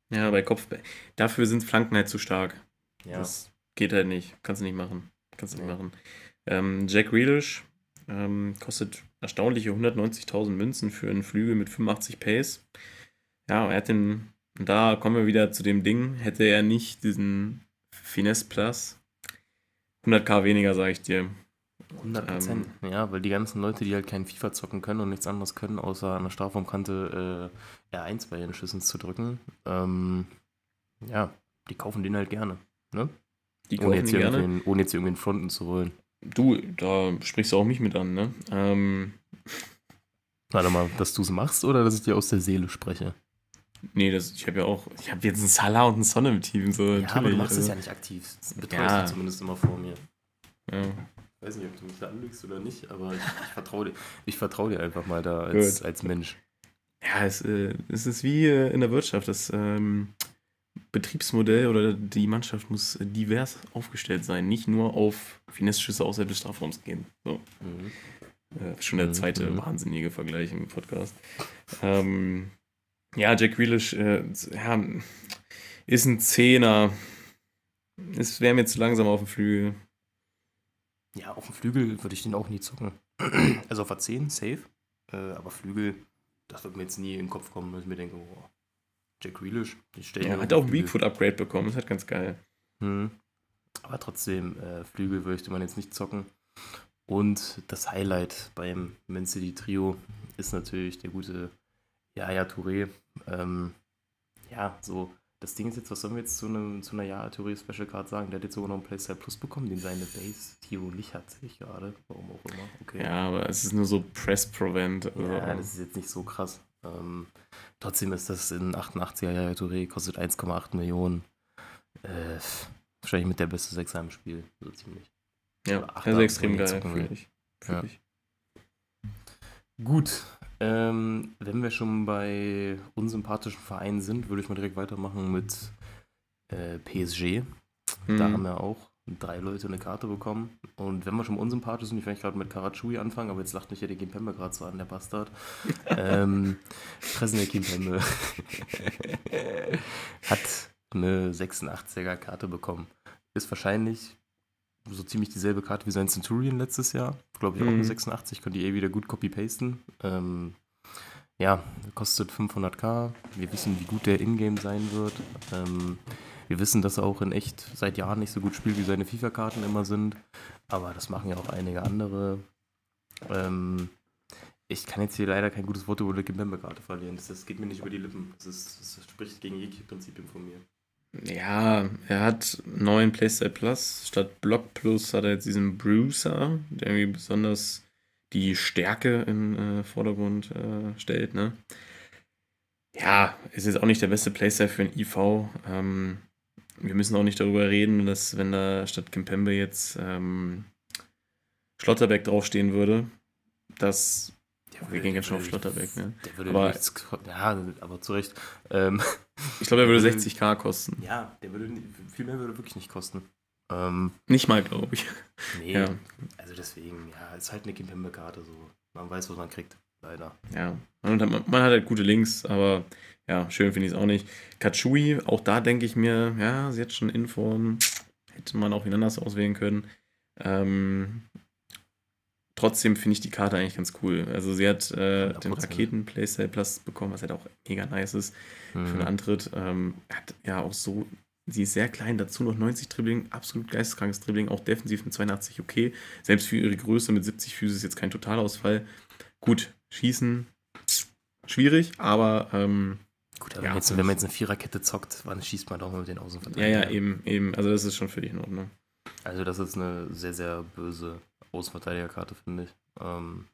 Ja, bei Kopfball. Dafür sind Flanken halt zu stark. Ja. Das geht halt nicht. Kannst du nicht machen. Kannst du nicht machen. Ähm, Jack Grealish ähm, kostet erstaunliche 190.000 Münzen für einen Flügel mit 85 Pace. Ja, er hat den, und da kommen wir wieder zu dem Ding, hätte er nicht diesen Finesse Plus, 100k weniger, sage ich dir. 100 Prozent. ja, weil die ganzen Leute, die halt kein FIFA zocken können und nichts anderes können, außer an der Strafraumkante äh, R1 bei ihren Schüssen zu drücken, ähm, ja, die kaufen den halt gerne. Ne? Die Ohne kaufen jetzt, ihn hier gerne. ohne jetzt hier irgendwen Fronten zu wollen. Du, da sprichst du auch mich mit an, ne? Ähm, Warte mal, dass du es machst oder dass ich dir aus der Seele spreche? nee, das, ich habe ja auch, ich habe jetzt einen Salah und einen Son im Team, so ja, aber du machst es also, ja nicht aktiv. Das betreust Ja. du zumindest immer vor mir. ja. Ich weiß nicht, ob du mich da anlügst oder nicht, aber ich, ich vertraue dir, ich vertrau dir einfach mal da als, als Mensch. Ja, es, äh, es ist wie äh, in der Wirtschaft. Das ähm, Betriebsmodell oder die Mannschaft muss divers aufgestellt sein, nicht nur auf Finesse-Schüsse außerhalb des Strafraums gehen. So, Mhm. äh, schon der Mhm, zweite mhm. wahnsinnige Vergleich im Podcast. Ähm, ja, Jack Grealish äh, ja, ist ein Zehner. Es wäre mir zu langsam auf dem Flügel. Ja, auf dem Flügel würde ich den auch nie zocken. Also auf A10, safe. Äh, aber Flügel, das wird mir jetzt nie in den Kopf kommen, dass ich mir denke, boah, Jack Grealish, Ja, hat auch ein Weakfoot-Upgrade bekommen, ist halt ganz geil. Hm. Aber trotzdem, äh, Flügel möchte man jetzt nicht zocken. Und das Highlight beim Man City Trio ist natürlich der gute Yaya Touré. Ähm, ja, so, das Ding ist jetzt, was sollen wir jetzt zu, einem, zu einer Yaya Touré Special Card sagen? Der hat jetzt sogar noch einen Playstyle Plus bekommen, den seine Base Tiro nicht hat, sehe ich gerade. Warum auch immer. Okay. Ja, aber es ist nur so Press-Provent. Also, Ja, das ist jetzt nicht so krass. Ähm, trotzdem ist das in 88er Yaya Touré, kostet 1,8 Millionen. Äh, wahrscheinlich mit der beste Sechser im Spiel, so ziemlich. Ja, Achter, also extrem geil, will. ich. Ja. Gut, ähm, wenn wir schon bei unsympathischen Vereinen sind, würde ich mal direkt weitermachen mit äh, PSG. Da Mhm. haben wir auch drei Leute eine Karte bekommen. Und wenn wir schon unsympathisch sind, ich will gerade mit Karachui anfangen, aber jetzt lacht mich ja der Kimpembe gerade so an, der Bastard. ähm, fressen der Kimpembe hat eine 86er Karte bekommen. Ist wahrscheinlich so ziemlich dieselbe Karte wie sein Centurion letztes Jahr. Glaube ich auch Mhm. eine 86, könnt ihr eh wieder gut copy-pasten. Ähm, ja, kostet 500k. Wir wissen, wie gut der Ingame sein wird. Ähm, wir wissen, dass er auch in echt seit Jahren nicht so gut spielt, wie seine FIFA-Karten immer sind. Aber das machen ja auch einige andere. Ähm, ich kann jetzt hier leider kein gutes Wort über eine Kimpembe-Karte verlieren. Das, das, geht mir nicht über die Lippen. Das, ist, das spricht gegen jegliche Prinzipien von mir. Ja, er hat neuen Playstyle Plus. Statt Block Plus hat er jetzt diesen Bruiser, der irgendwie besonders die Stärke im äh, Vordergrund äh, stellt. Ne? Ja, ist jetzt auch nicht der beste Playstyle für ein IV. Ähm, wir müssen auch nicht darüber reden, dass wenn da statt Kimpembe jetzt ähm, Schlotterbeck draufstehen würde, dass Der wir gehen jetzt schon auf Schlotterbeck, ne? Der würde Aber- nichts. Ja, aber zu Recht. Ähm, ich glaube, er würde 60k kosten. ja, der würde. Viel mehr würde wirklich nicht kosten. Ähm, Nicht mal, glaube ich. nee, Ja. also deswegen, ja, ist halt eine Kimpembe-Karte so. Man weiß, was man kriegt. Leider. Ja, man, hat- man hat halt gute Links, aber ja, schön finde ich es auch nicht. Kachui, auch da denke ich mir, ja, sie hat schon Inform, hätte man auch wieder anders auswählen können. Ähm, trotzdem finde ich die Karte eigentlich ganz cool. Also sie hat äh, den 100%. Raketen-Playstyle Plus bekommen, was halt auch mega nice ist für einen Mhm. Antritt. Ähm, hat ja auch so, sie ist sehr klein, dazu noch 90 Dribbling, absolut geisteskrankes Dribbling, auch defensiv mit 82 okay. Selbst für ihre Größe mit 70 Füße ist jetzt kein Totalausfall. Gut, schießen, schwierig, aber ähm, Gut, Ja, aber wenn, man jetzt, wenn man jetzt eine Viererkette zockt, dann schießt man doch mal mit den ja, Außenverteidigern. ja, eben, eben. Also das ist schon völlig in Ordnung. Also das ist eine sehr, sehr böse Außenverteidigerkarte, finde ich. Ähm,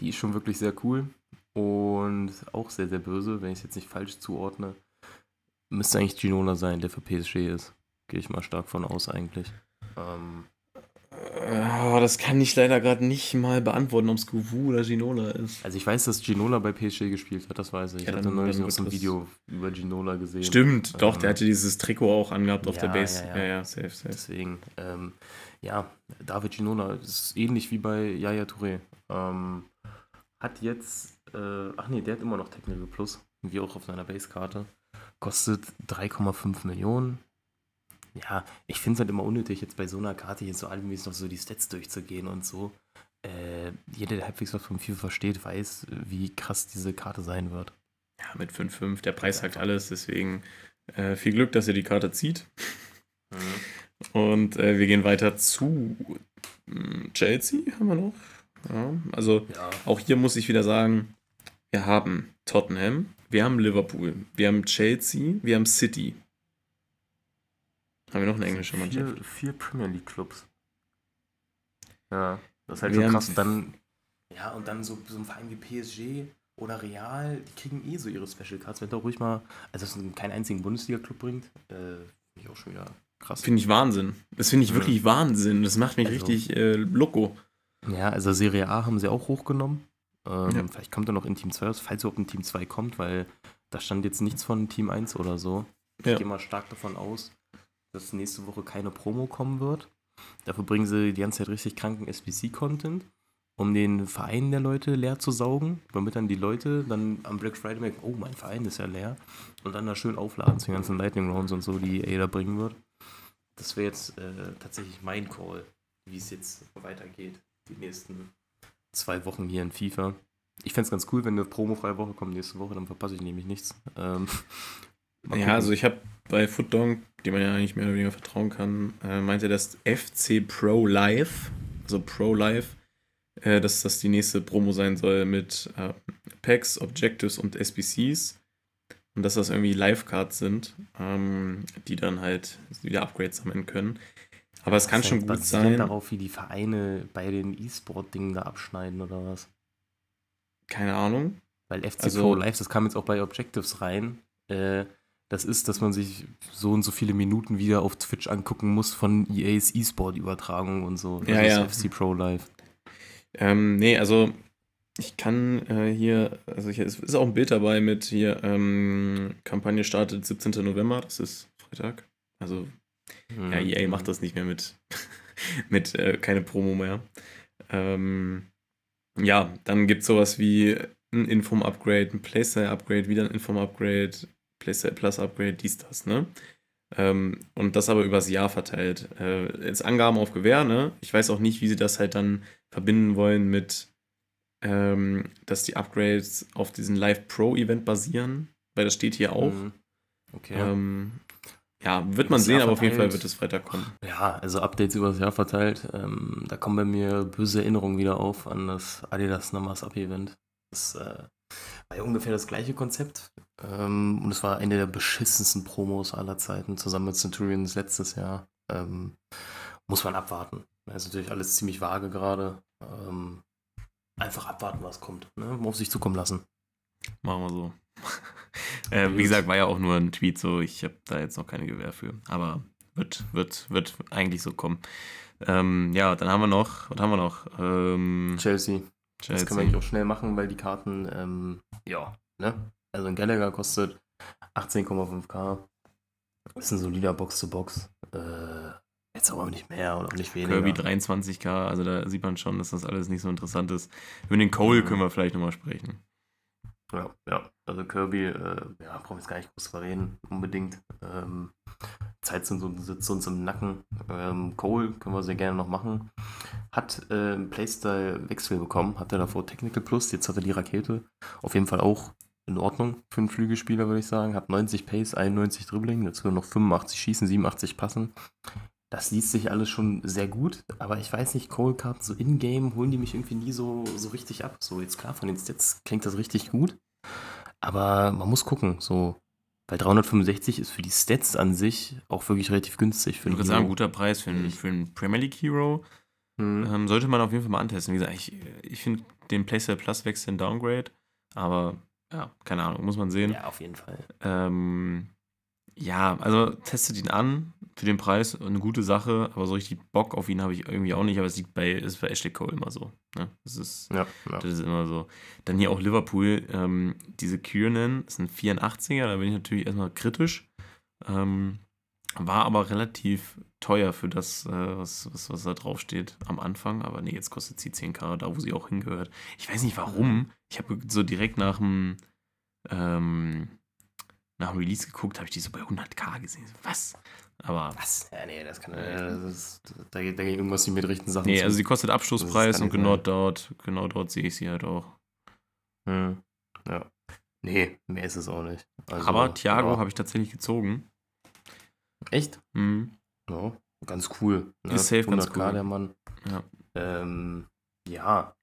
die ist schon wirklich sehr cool und auch sehr, sehr böse, wenn ich es jetzt nicht falsch zuordne. Müsste eigentlich Ginola sein, der für PSG ist. Gehe ich mal stark von aus eigentlich. Ähm, Äh, das kann ich leider gerade nicht mal beantworten, ob es Guvu oder Ginola ist. also ich weiß, dass Ginola bei PSG gespielt hat, das weiß ich. Ich Ja, hatte dann- neulich noch so ein Video über Ginola gesehen. Stimmt, doch, Ähm, der hatte dieses Trikot auch angehabt auf ja, der Base. ja, Ja, ja. ja, safe, safe. Deswegen, ähm, ja, David Ginola ist ähnlich wie bei Yaya Touré. Ähm, hat jetzt, äh, ach nee, der hat immer noch Technical Plus, wie auch auf seiner Base-Karte. Kostet 3,5 Millionen. Ja, ich finde es halt immer unnötig, jetzt bei so einer Karte jetzt so allmäßig noch so die Stats durchzugehen und so. Äh, jeder, der halbwegs was vom FIFA versteht, weiß, wie krass diese Karte sein wird. Ja, mit 5-5, der Preis sagt alles, deswegen äh, viel Glück, dass ihr die Karte zieht. Und äh, wir gehen weiter zu mh, Chelsea, haben wir noch. Ja, also Ja, auch hier muss ich wieder sagen, wir haben Tottenham, wir haben Liverpool, wir haben Chelsea, wir haben City. Haben wir noch eine englische Mannschaft? Vier, vier Premier League Clubs. Ja, das ist halt Wir schon krass. Und dann, ja, und dann so, so ein Verein wie PSG oder Real, die kriegen eh so ihre Special Cards. Wenn da ruhig mal, also dass es keinen einzigen Bundesliga-Club bringt, äh, finde ich auch schon wieder krass. Finde ich Wahnsinn. Das finde ich Ja. wirklich Wahnsinn. Das macht mich Also- richtig äh, loco. Ja, also Serie A haben sie auch hochgenommen. Ähm, Ja. Vielleicht kommt er noch in Team 2 raus, falls überhaupt ein Team 2 kommt, weil da stand jetzt nichts von Team 1 oder so. Ja. Ich gehe mal stark davon aus, dass nächste Woche keine Promo kommen wird. Dafür bringen sie die ganze Zeit richtig kranken SBC-Content, um den Verein der Leute leer zu saugen, damit dann die Leute dann am Black Friday merken, oh, mein Verein ist ja leer. Und dann da schön aufladen zu den ganzen Lightning Rounds und so, die EA da bringen wird. Das wäre jetzt äh, tatsächlich mein Call, wie es jetzt weitergeht, die nächsten zwei Wochen hier in FIFA. Ich fände es ganz cool, wenn eine promofreie Woche kommt nächste Woche, dann verpasse ich nämlich nichts. Ähm, Ja, also ich habe bei Footdonk, dem man ja eigentlich mehr oder weniger vertrauen kann, äh, meinte das FC Pro Live, also Pro Live, äh, dass das die nächste Promo sein soll mit äh, Packs, Objectives und SBCs. Und dass das irgendwie Live-Cards sind, ähm, die dann halt wieder Upgrades sammeln können. Aber es kann schon gut sein. darauf, wie die Vereine bei den E-Sport-Dingen da abschneiden oder was? Keine Ahnung. Weil FC Also- Pro Live, das kam jetzt auch bei Objectives rein. Äh, das ist, dass man sich so und so viele Minuten wieder auf Twitch angucken muss von EAs E-Sport-Übertragung und so. Ja, ja. FC Pro Live. Ähm, nee, also ich kann äh, hier, also hier ist, ist auch ein Bild dabei mit hier, ähm, Kampagne startet 17. November, das ist Freitag. Also Mhm. ja, EA macht das nicht mehr mit, mit äh, keine Promo mehr. Ähm, ja, dann gibt es sowas wie ein Inform-Upgrade, ein Playstyle-Upgrade, wieder ein Inform-Upgrade, Playstyle Plus-Upgrade, dies, das, ne? Ähm, und das aber übers Jahr verteilt. Äh, jetzt Angaben auf Gewehr, ne? Ich weiß auch nicht, wie sie das halt dann verbinden wollen mit, ähm, dass die Upgrades auf diesen Live Pro-Event basieren, weil das steht hier auch. Mhm. Okay. Ähm, ja, wird man sehen, Jahr aber auf jeden Fall wird es Freitag kommen. Ja, also Updates über das Jahr verteilt. Ähm, da kommen bei mir böse Erinnerungen wieder auf an das Adidas Numbers Up Event. Das äh, war ja ungefähr das gleiche Konzept. Ähm, und es war eine der beschissensten Promos aller Zeiten, zusammen mit Centurions letztes Jahr. Ähm, muss man abwarten. Das ist natürlich alles ziemlich vage gerade. Ähm, einfach abwarten, was kommt. Ne? Auf sich zukommen lassen. Machen wir so. äh, wie gesagt, war ja auch nur ein Tweet, so ich habe da jetzt noch keine Gewähr für. Aber wird, wird, wird eigentlich so kommen. Ähm, ja, dann haben wir noch, was haben wir noch? Ähm, Chelsea. Das können wir eigentlich auch schnell machen, weil die Karten, ähm, ja, ne? Also ein Gallagher kostet 18,5k. Ist ein solider Box-to-Box. Äh, jetzt aber nicht mehr oder auch nicht weniger. Kirby 23k, also da sieht man schon, dass das alles nicht so interessant ist. Über den Cole können wir vielleicht nochmal sprechen. Ja, ja. Also Kirby, äh, ja, brauchen wir jetzt gar nicht groß drüber reden, unbedingt. Ähm, Zeit so- sitzt uns im Nacken. Ähm, Cole können wir sehr gerne noch machen. Hat äh, Playstyle-Wechsel bekommen, hat er davor Technical Plus, jetzt hat er die Rakete. Auf jeden Fall auch in Ordnung für einen Flügelspieler, würde ich sagen. Hat 90 Pace, 91 Dribbling, dazu noch 85 Schießen, 87 Passen. Das liest sich alles schon sehr gut, aber ich weiß nicht, Cole-Karten so in-game holen die mich irgendwie nie so, so richtig ab. So, jetzt klar, von den Stats klingt das richtig gut, aber man muss gucken, so, weil 365 ist für die Stats an sich auch wirklich relativ günstig. Für Ich würde sagen, Hero. guter Preis für einen, für einen Premier League Hero. Hm. Ähm, sollte man auf jeden Fall mal antesten. Wie gesagt, ich, ich finde den Playstyle Plus Wechsel ein Downgrade, aber ja, keine Ahnung, muss man sehen. Ja, auf jeden Fall. Ähm, ja, also testet ihn an für den Preis, eine gute Sache, aber so richtig Bock auf ihn habe ich irgendwie auch nicht, aber es liegt bei, ist bei Ashley Cole immer so. Ne? Das, ist, Ja, ja. das ist immer so. Dann hier auch Liverpool, ähm, diese Kiernan ist ein 84er, da bin ich natürlich erstmal kritisch. Ähm, war aber relativ teuer für das, äh, was, was, was da draufsteht am Anfang. Aber nee, jetzt kostet sie 10k, da wo sie auch hingehört. Ich weiß nicht warum. Ich habe so direkt nach dem ähm, nach dem Release geguckt, habe ich die so bei 100k gesehen. Was? Aber Was? Ja, nee, das kann ja, das ist, da, geht, da geht irgendwas nicht mit rechten Sachen. nee, zu. also sie kostet Abschlusspreis und genau sein. dort, genau dort sehe ich sie halt auch. Hm. Ja. Nee, mehr ist es auch nicht. Also, aber Thiago habe ich tatsächlich gezogen. Echt? Mhm. Ja, ganz cool. Ne? Ist safe ganz 100K cool. der Mann. Ja. Ähm, ja.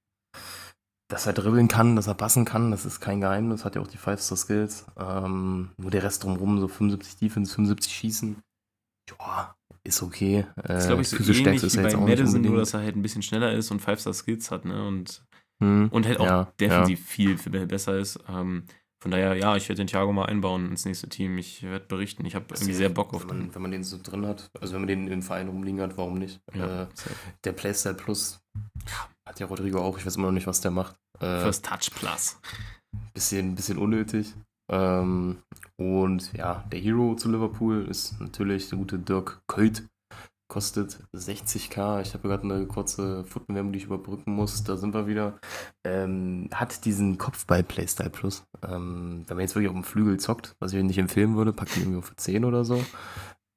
Dass er dribbeln kann, dass er passen kann, das ist kein Geheimnis. Hat ja auch die 5-Star-Skills. Ähm, nur der Rest drumherum, so 75 Defense, 75 Schießen. Ja, ist okay. Äh, Das ist, glaube ich, so ähnlich wie bei Madison, nur dass er halt ein bisschen schneller ist und 5-Star-Skills hat, ne? Und, Hm, und halt auch ja, defensiv viel, viel besser ist. Ähm, von daher, ja, ich werde den Thiago mal einbauen ins nächste Team. Ich werde berichten. Ich habe irgendwie sehr Bock auf wenn man, den. wenn man den so drin hat, also wenn man den im Verein rumliegen hat, warum nicht? Ja, Äh, der Playstyle Plus hat ja Rodrigo auch, ich weiß immer noch nicht, was der macht. Äh, First Touch Plus. bisschen, bisschen unnötig. Ähm, und ja, der Hero zu Liverpool ist natürlich der gute Dirk Kuyt. Kostet 60k. Ich habe gerade eine kurze Footwerbung, die ich überbrücken muss. Da sind wir wieder. Ähm, hat diesen Kopfball-Playstyle Plus. Ähm, wenn man jetzt wirklich auf dem Flügel zockt, was ich nicht empfehlen würde, packt ihn irgendwie auf 10 oder so.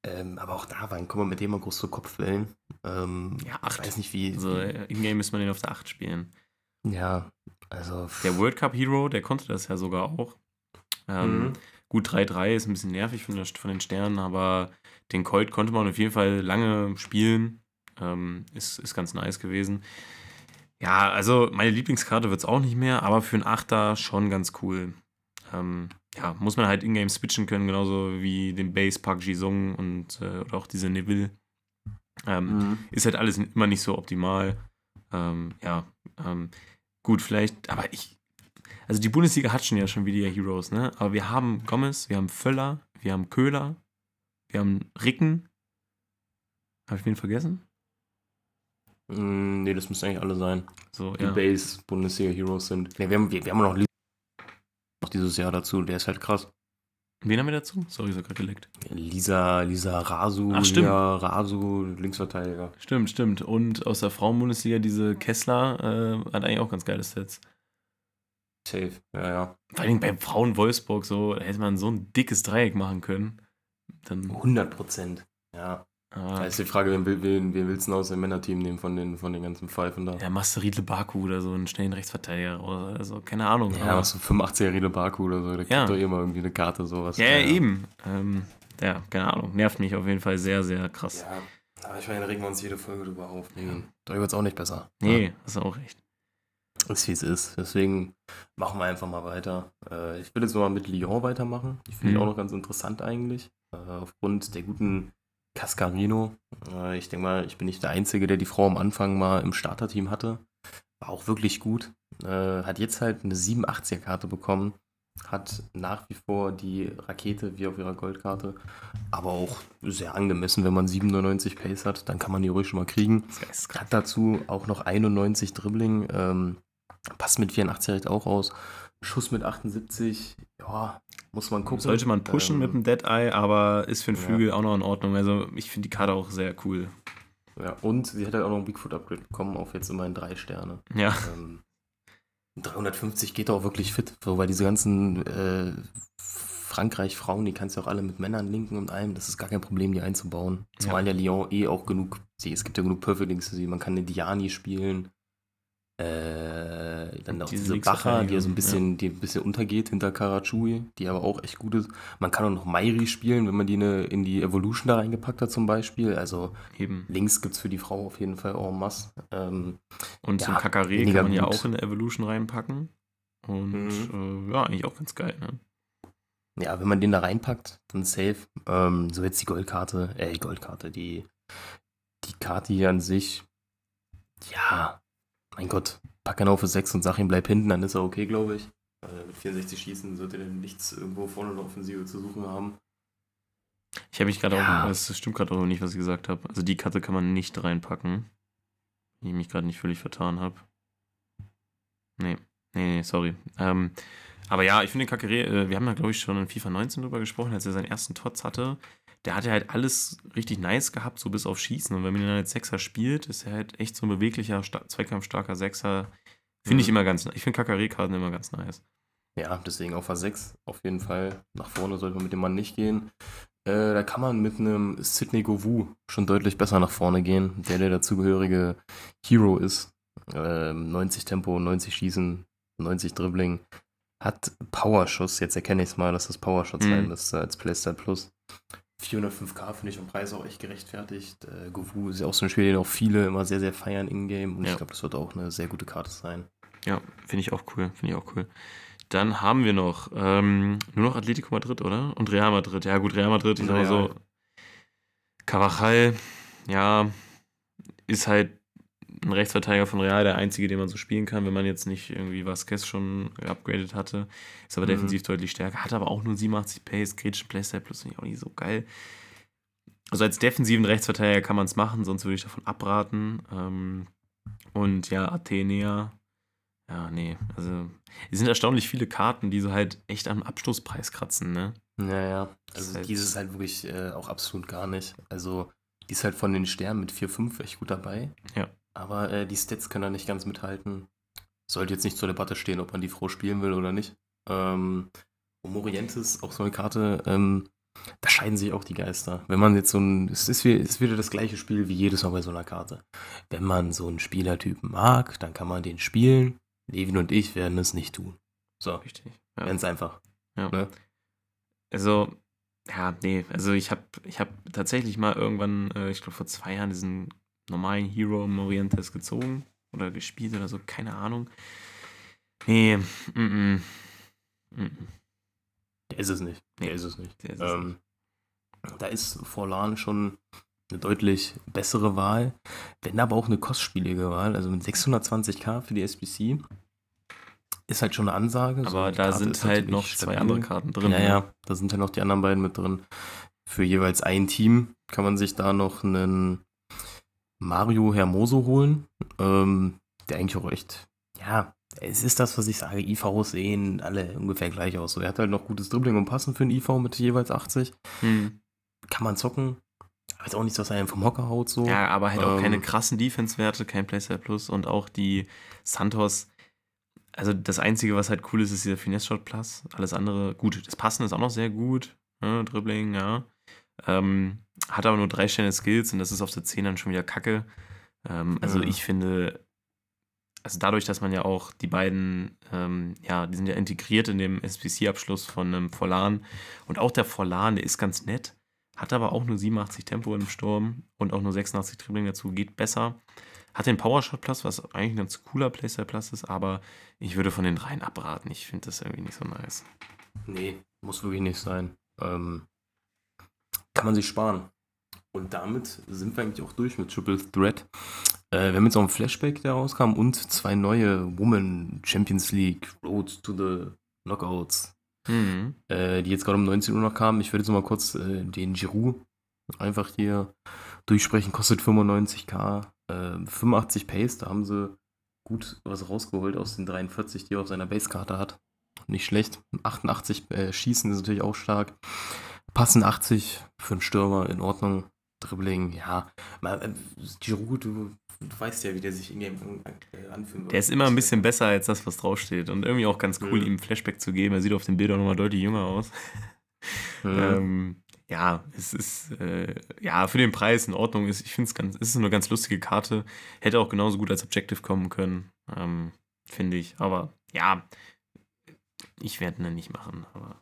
Ähm, aber auch da war kann man mit dem mal große Kopfwellen. Ähm, Ja, ich acht. weiß nicht, wie. Also, äh, in-game müsste man den auf der 8 spielen. ja, also. Der World Cup Hero, der konnte das ja sogar auch. Ähm, Mhm. Gut, 3-3 ist ein bisschen nervig von, der, von den Sternen, aber den Colt konnte man auf jeden Fall lange spielen. Ähm, ist, ist ganz nice gewesen. Ja, also meine Lieblingskarte wird es auch nicht mehr, aber für einen Achter schon ganz cool. Ähm, ja, muss man halt in-game switchen können, genauso wie den Base Park Jisung und äh, oder auch diese Neville. Ähm, Mhm. ist halt alles immer nicht so optimal. Ähm, ja, ähm, gut, vielleicht, aber ich, also die Bundesliga hat schon ja schon wieder Heroes, ne? Aber wir haben Gomez, wir haben Völler, wir haben Köhler, wir haben Ricken. Habe ich wen vergessen? Mm, Nee, das müssten eigentlich alle sein. So, Die ja. Base Bundesliga Heroes sind. Nee, wir haben, wir, wir haben noch Lie- noch dieses Jahr dazu, der ist halt krass. Wen haben wir dazu? Sorry, so gerade geleckt. Lisa, Lisa Rasu, Ach, stimmt. Lia Rasu, Linksverteidiger. Stimmt, stimmt. Und aus der Frauenbundesliga diese Kessler äh, hat eigentlich auch ganz geile Sets. Safe, ja, ja. Vor allem bei Frauen Wolfsburg so, da hätte man so ein dickes Dreieck machen können. Dann, 100 Prozent. Ja. Da ah, ist die Frage, wen, wen, wen willst du aus dem Männerteam nehmen von den, von den ganzen Pfeifen da? ja, machst du Riedle Baku oder so einen schnellen Rechtsverteidiger raus. Also, keine Ahnung. Ja, aber- was so 85er Riede Baku oder so, der Ja. kriegt doch immer irgendwie eine Karte, sowas. Ja, ja, eben. Ähm, ja, keine Ahnung, nervt mich auf jeden Fall sehr, sehr krass. Ja, aber ich meine, regen wir uns jede Folge drüber auf. Nee, da wird es auch nicht besser. Nee, Ja. hast du auch recht. Ist wie es ist. Deswegen machen wir einfach mal weiter. Äh, ich will jetzt mal mit Lyon weitermachen. Die finde Mhm. ich auch noch ganz interessant eigentlich. Äh, aufgrund der guten Cascarino. Äh, ich denke mal, ich bin nicht der Einzige, der die Frau am Anfang mal im Starterteam hatte. War auch wirklich gut. Äh, hat jetzt halt eine 87er-Karte bekommen. Hat nach wie vor die Rakete wie auf ihrer Goldkarte. Aber auch sehr angemessen, wenn man 97 Pace hat, dann kann man die ruhig schon mal kriegen. Hat dazu auch noch 91 Dribbling. Passt mit 84 direkt auch aus. Schuss mit 78. Ja, muss man gucken. Sollte man pushen Ähm, mit dem Dead Eye, aber ist für den ja. Flügel auch noch in Ordnung. Also ich finde die Karte auch sehr cool. Ja, und sie hat halt auch noch ein Bigfoot-Upgrade bekommen, auf jetzt immerhin drei Sterne. Ja, Ähm, 350 geht auch wirklich fit, so, weil diese ganzen äh, Frankreich-Frauen, die kannst du auch alle mit Männern linken und allem, das ist gar kein Problem, die einzubauen. Zumal ja Lyon eh auch genug, sie, es gibt ja genug Perfect Links für sie, man kann eine Diani spielen, äh, dann auch diese Bacher, die ja so ein bisschen, die ein bisschen untergeht hinter Karachui, die aber auch echt gut ist. Man kann auch noch Mairi spielen, wenn man die in die Evolution da reingepackt hat zum Beispiel, also eben. Links gibt es für die Frau auf jeden Fall en masse. Ähm, Und so ein Ja, Kakaré weniger kann man ja gut. auch in der Evolution reinpacken. Und Mhm. äh, ja, eigentlich auch ganz geil, ne? ja, wenn man den da reinpackt, dann safe. Ähm, so jetzt die Goldkarte, äh, die Goldkarte, die, die Karte hier an sich, ja, mein Gott, pack ihn auf für 6 und sag ihm, bleib hinten, dann ist er okay, glaube ich. Mit 64 Schießen sollte er nichts irgendwo vorne in der Offensive zu suchen haben. Ich habe mich gerade Ja. auch, das stimmt gerade auch nicht, was ich gesagt habe. Also die Karte kann man nicht reinpacken. Wenn ich mich gerade nicht völlig vertan habe. Nee, nee, nee, sorry. Ähm, aber ja, ich finde Kakere, äh, wir haben da glaube ich schon in FIFA 19 drüber gesprochen, als er seinen ersten Tots hatte. Der hat ja halt alles richtig nice gehabt, so bis auf Schießen. Und wenn man ihn dann als Sechser spielt, ist er halt echt so ein beweglicher, sta- zweikampfstarker Sechser. Finde ich Mhm. immer ganz, ich finde Kakare-Karten immer ganz nice. Ja, deswegen auf A6 auf jeden Fall. Nach vorne sollte man mit dem Mann nicht gehen. Äh, da kann man mit einem Sidney Govou schon deutlich besser nach vorne gehen, der der dazugehörige Hero ist. Ähm, 90 Tempo, 90 Schießen, 90 Dribbling. Hat Powerschuss, jetzt erkenne ich es mal, dass das Powerschuss Mhm. sein müsste als Playstyle Plus. 405k finde ich vom Preis auch echt gerechtfertigt. Äh, Govou ist ja auch so ein Spiel, den auch viele immer sehr, sehr feiern in-game. Und Ja. ich glaube, das wird auch eine sehr gute Karte sein. Ja, finde ich auch cool. Finde ich auch cool. Dann haben wir noch ähm, nur noch Atletico Madrid, oder? Und Real Madrid. Ja, gut, Real Madrid, ich sag mal so. Carvajal, ja, ist halt ein Rechtsverteidiger von Real, der einzige, den man so spielen kann, wenn man jetzt nicht irgendwie Vasquez schon geupgradet hatte. Ist aber Mhm. defensiv deutlich stärker. Hat aber auch nur 87 Pace, kritischen Playstyle plus finde ich auch nicht so geil. Also als defensiven Rechtsverteidiger kann man es machen, sonst würde ich davon abraten. Ähm, und ja, Athenea, ja, nee, also es sind erstaunlich viele Karten, die so halt echt am Abschlusspreis kratzen, ne? Ja, ja. Ist Also halt- dieses halt wirklich äh, auch absolut gar nicht. Also die ist halt von den Sternen mit 4-5 echt gut dabei. Ja. Aber äh, die Stats können da nicht ganz mithalten. Sollte jetzt nicht zur Debatte stehen, ob man die Frau spielen will oder nicht. Ähm, und Morientes, auch so eine Karte, ähm, da scheiden sich auch die Geister. Wenn man jetzt so ein, es ist, wie- es ist wieder das gleiche Spiel wie jedes Mal bei so einer Karte. Wenn man so einen Spielertypen mag, dann kann man den spielen. Levin und ich werden es nicht tun. So, Richtig. Ja. ganz einfach. Ja. Ne? Also, ja, nee, also ich habe ich hab tatsächlich mal irgendwann, äh, ich glaube vor zwei Jahren, diesen normalen Hero Morientes gezogen oder gespielt oder so, keine Ahnung. Nee, mm, mm, mm, mm, Der ist es nicht. Der Nee. ist es nicht. der ist Ähm, da ist Forlan schon eine deutlich bessere Wahl, wenn aber auch eine kostspielige Wahl. Also mit 620k für die SBC ist halt schon eine Ansage. So, Aber die da sind halt noch zwei stabil. andere Karten drin. Ja, ne? ja, da sind ja noch die anderen beiden mit drin. Für jeweils ein Team kann man sich da noch einen Mario Hermoso holen, ähm, der eigentlich auch echt, ja, es ist das, was ich sage. IVs sehen alle ungefähr gleich aus. So, er hat halt noch gutes Dribbling und Passen für einen IV mit jeweils 80. Hm. Kann man zocken. Aber ist auch nichts, was einen vom Hocker haut. So. Ja, aber halt auch Ähm, keine krassen Defense-Werte, kein Playstyle Plus und auch die Santos. Also das Einzige, was halt cool ist, ist dieser Finesse-Shot Plus. Alles andere, gut, das Passen ist auch noch sehr gut. Ne? Dribbling, ja. Ähm, hat aber nur drei Sterne Skills und das ist auf der 10 dann schon wieder kacke. Ähm, also Mhm. ich finde, also dadurch, dass man ja auch die beiden, ähm, ja, die sind ja integriert in dem SPC-Abschluss von einem Forlan und auch der Forlan, der ist ganz nett. hat aber auch nur 87 Tempo im Sturm und auch nur 86 Dribbling dazu, geht besser. Hat den Powershot Plus, was eigentlich ein ganz cooler Playstyle Plus ist, aber ich würde von den dreien abraten. Ich finde das irgendwie nicht so nice. Nee, muss wirklich nicht sein. Ähm, kann man sich sparen. Und damit sind wir eigentlich auch durch mit Triple Threat. Äh, wir haben jetzt auch ein Flashback, der rauskam und zwei neue Women Champions League Road to the Knockouts, Mhm. äh, die jetzt gerade um 19 Uhr noch kamen. Ich würde jetzt mal kurz äh, den Giroud einfach hier durchsprechen. Kostet 95k, äh, 85 Pace. Da haben sie gut was rausgeholt aus den 43, die er auf seiner Basekarte hat. Nicht schlecht. 88 äh, Schießen ist natürlich auch stark. Passen 80 für einen Stürmer in Ordnung. Dribbling, ja. Mal, äh, Giroud, du, du weißt ja, wie der sich in Game äh, anfühlen wird. Der ist immer ein bisschen besser als das, was draufsteht. Und irgendwie auch ganz cool, Mhm. ihm Flashback zu geben. Er sieht auf den Bildern nochmal deutlich jünger aus. Mhm. Ähm, ja, es ist äh, ja für den Preis in Ordnung. Ist, ich finde es ganz, es ist eine ganz lustige Karte. Hätte auch genauso gut als Objective kommen können, ähm, finde ich. Aber ja, ich werde ihn nicht machen. Aber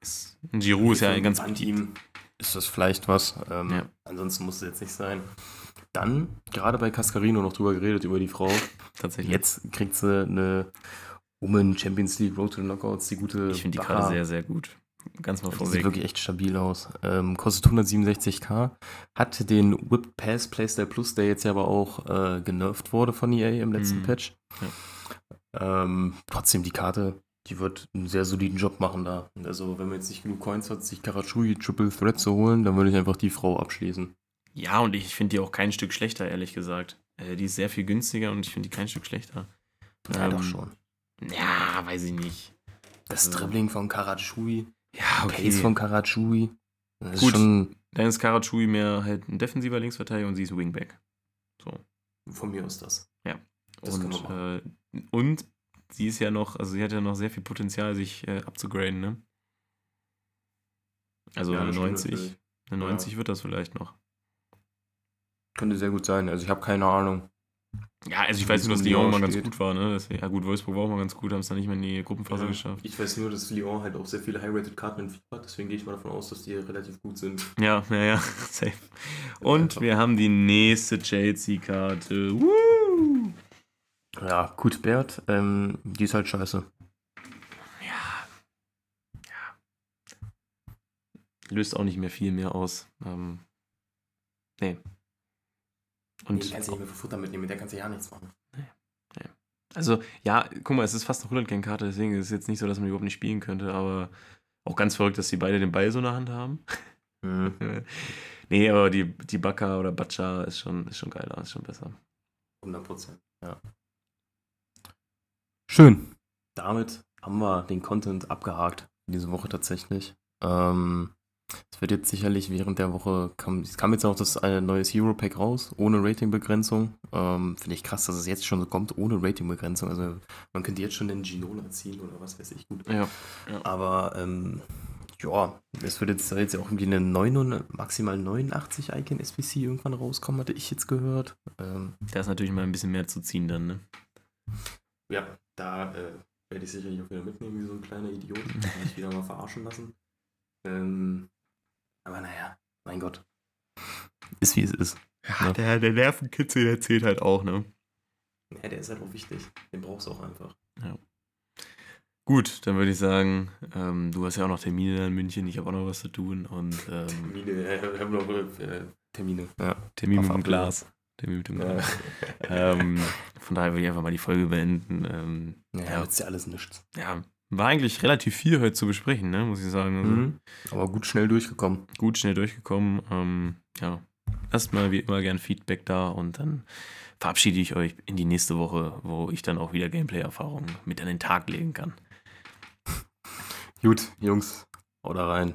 ist, ein Giroud ist ja Für ganz an ihm ist das vielleicht was. Ähm, Ja. Ansonsten muss es jetzt nicht sein. Dann, gerade bei Cascarino noch drüber geredet, über die Frau. tatsächlich. Jetzt kriegt sie eine Women Champions League Road to the Knockouts, die gute. ich finde die. Karte sehr, sehr gut. Ganz mal vorweg. sieht wirklich echt stabil aus. Ähm, kostet 167k. Hat den Whip Pass Playstyle Plus, der jetzt ja aber auch äh, genervt wurde von EA im letzten Mhm. Patch. Ähm, trotzdem, die Karte, die wird einen sehr soliden Job machen da. Also, wenn man jetzt nicht genug Coins hat, sich Karachui Triple Threat zu holen, dann würde ich einfach die Frau abschließen. Ja, und ich finde die auch kein Stück schlechter, ehrlich gesagt. Äh, die ist sehr viel günstiger und ich finde die kein Stück schlechter. Ja, Ähm, doch schon. Ja, weiß ich nicht. Das also- Dribbling von Karachui, Ja, Pace von Karachui. Das Gut. ist schon Dann ist Karachui mehr halt ein defensiver Linksverteidiger und sie ist Wingback. So. von mir aus das. Das können und, äh, und sie ist ja noch, also sie hat ja noch sehr viel Potenzial, sich äh, abzugraden, ne? Also Ja, eine das stimmt 90. natürlich. Eine Ja. 90 wird das vielleicht noch. Könnte sehr gut sein. Also, ich habe keine Ahnung. Ja, also ich weiß nur, dass Lyon Lyon mal ganz gut war, ne? Deswegen, ja gut, Wolfsburg war auch mal ganz gut, haben es dann nicht mehr in die Gruppenphase Ja, geschafft. Ich weiß nur, dass Lyon halt auch sehr viele High-Rated-Karten in FIFA hat, deswegen gehe ich mal davon aus, dass die relativ gut sind. Ja, ja, ja, safe. Und wir haben die nächste Chelsea-Karte. Woo! Ja, gut, Bert, ähm, die ist halt scheiße. Ja. Ja. Löst auch nicht mehr viel mehr aus. Ähm, nee. Und die kannst du nicht mehr für Futter mitnehmen, mit der kannst du ja nichts machen. Also, ja, guck mal, es ist fast eine Rudderkern-Karte, deswegen ist es jetzt nicht so, dass man die überhaupt nicht spielen könnte, aber auch ganz verrückt, dass die beide den Ball so in der Hand haben. Mhm. nee, aber die, die Baka oder Bacha ist schon, ist schon geiler, ist schon besser. 100 Prozent, ja. Schön. Damit haben wir den Content abgehakt diese Woche tatsächlich. Ähm, es wird jetzt sicherlich während der Woche, kam, es kam jetzt auch das äh, neues Hero Pack raus, ohne Ratingbegrenzung. Ähm, Finde ich krass, dass es jetzt schon so kommt, ohne Ratingbegrenzung. Also man könnte jetzt schon den Ginola ziehen oder was weiß ich gut. Ja. Aber ähm, ja, es wird jetzt, jetzt ja auch irgendwie eine 9, maximal 89 Icon SPC irgendwann rauskommen, hatte ich jetzt gehört. Ähm, Da ist natürlich mal ein bisschen mehr zu ziehen dann, ne? ja, da äh, werde ich sicherlich auch wieder mitnehmen, wie so ein kleiner Idiot. Kann mich wieder mal verarschen lassen. Ähm, aber naja, mein Gott. Ist wie es ist. Ja, der, der Nervenkitzel, der zählt halt auch, ne? Ja, der ist halt auch wichtig. Den brauchst du auch einfach. Gut, dann würde ich sagen, ähm, du hast ja auch noch Termine in München, ich habe auch noch was zu tun und ähm, Termine, äh, ich habe noch äh, Termine. Ja. Termin mit dem. Glas. Mit dem Ja, ähm, von daher würde ich einfach mal die Folge beenden. Ähm, ja, Ja. ist ja alles nichts. ja, war eigentlich relativ viel heute zu besprechen, ne, muss ich sagen. Also, Mhm. Aber gut schnell durchgekommen. Gut, schnell durchgekommen. Ähm, ja, lasst mal wie immer gern Feedback da und dann verabschiede ich euch in die nächste Woche, wo ich dann auch wieder Gameplay-Erfahrungen mit an den Tag legen kann. Gut, Jungs, haut da rein.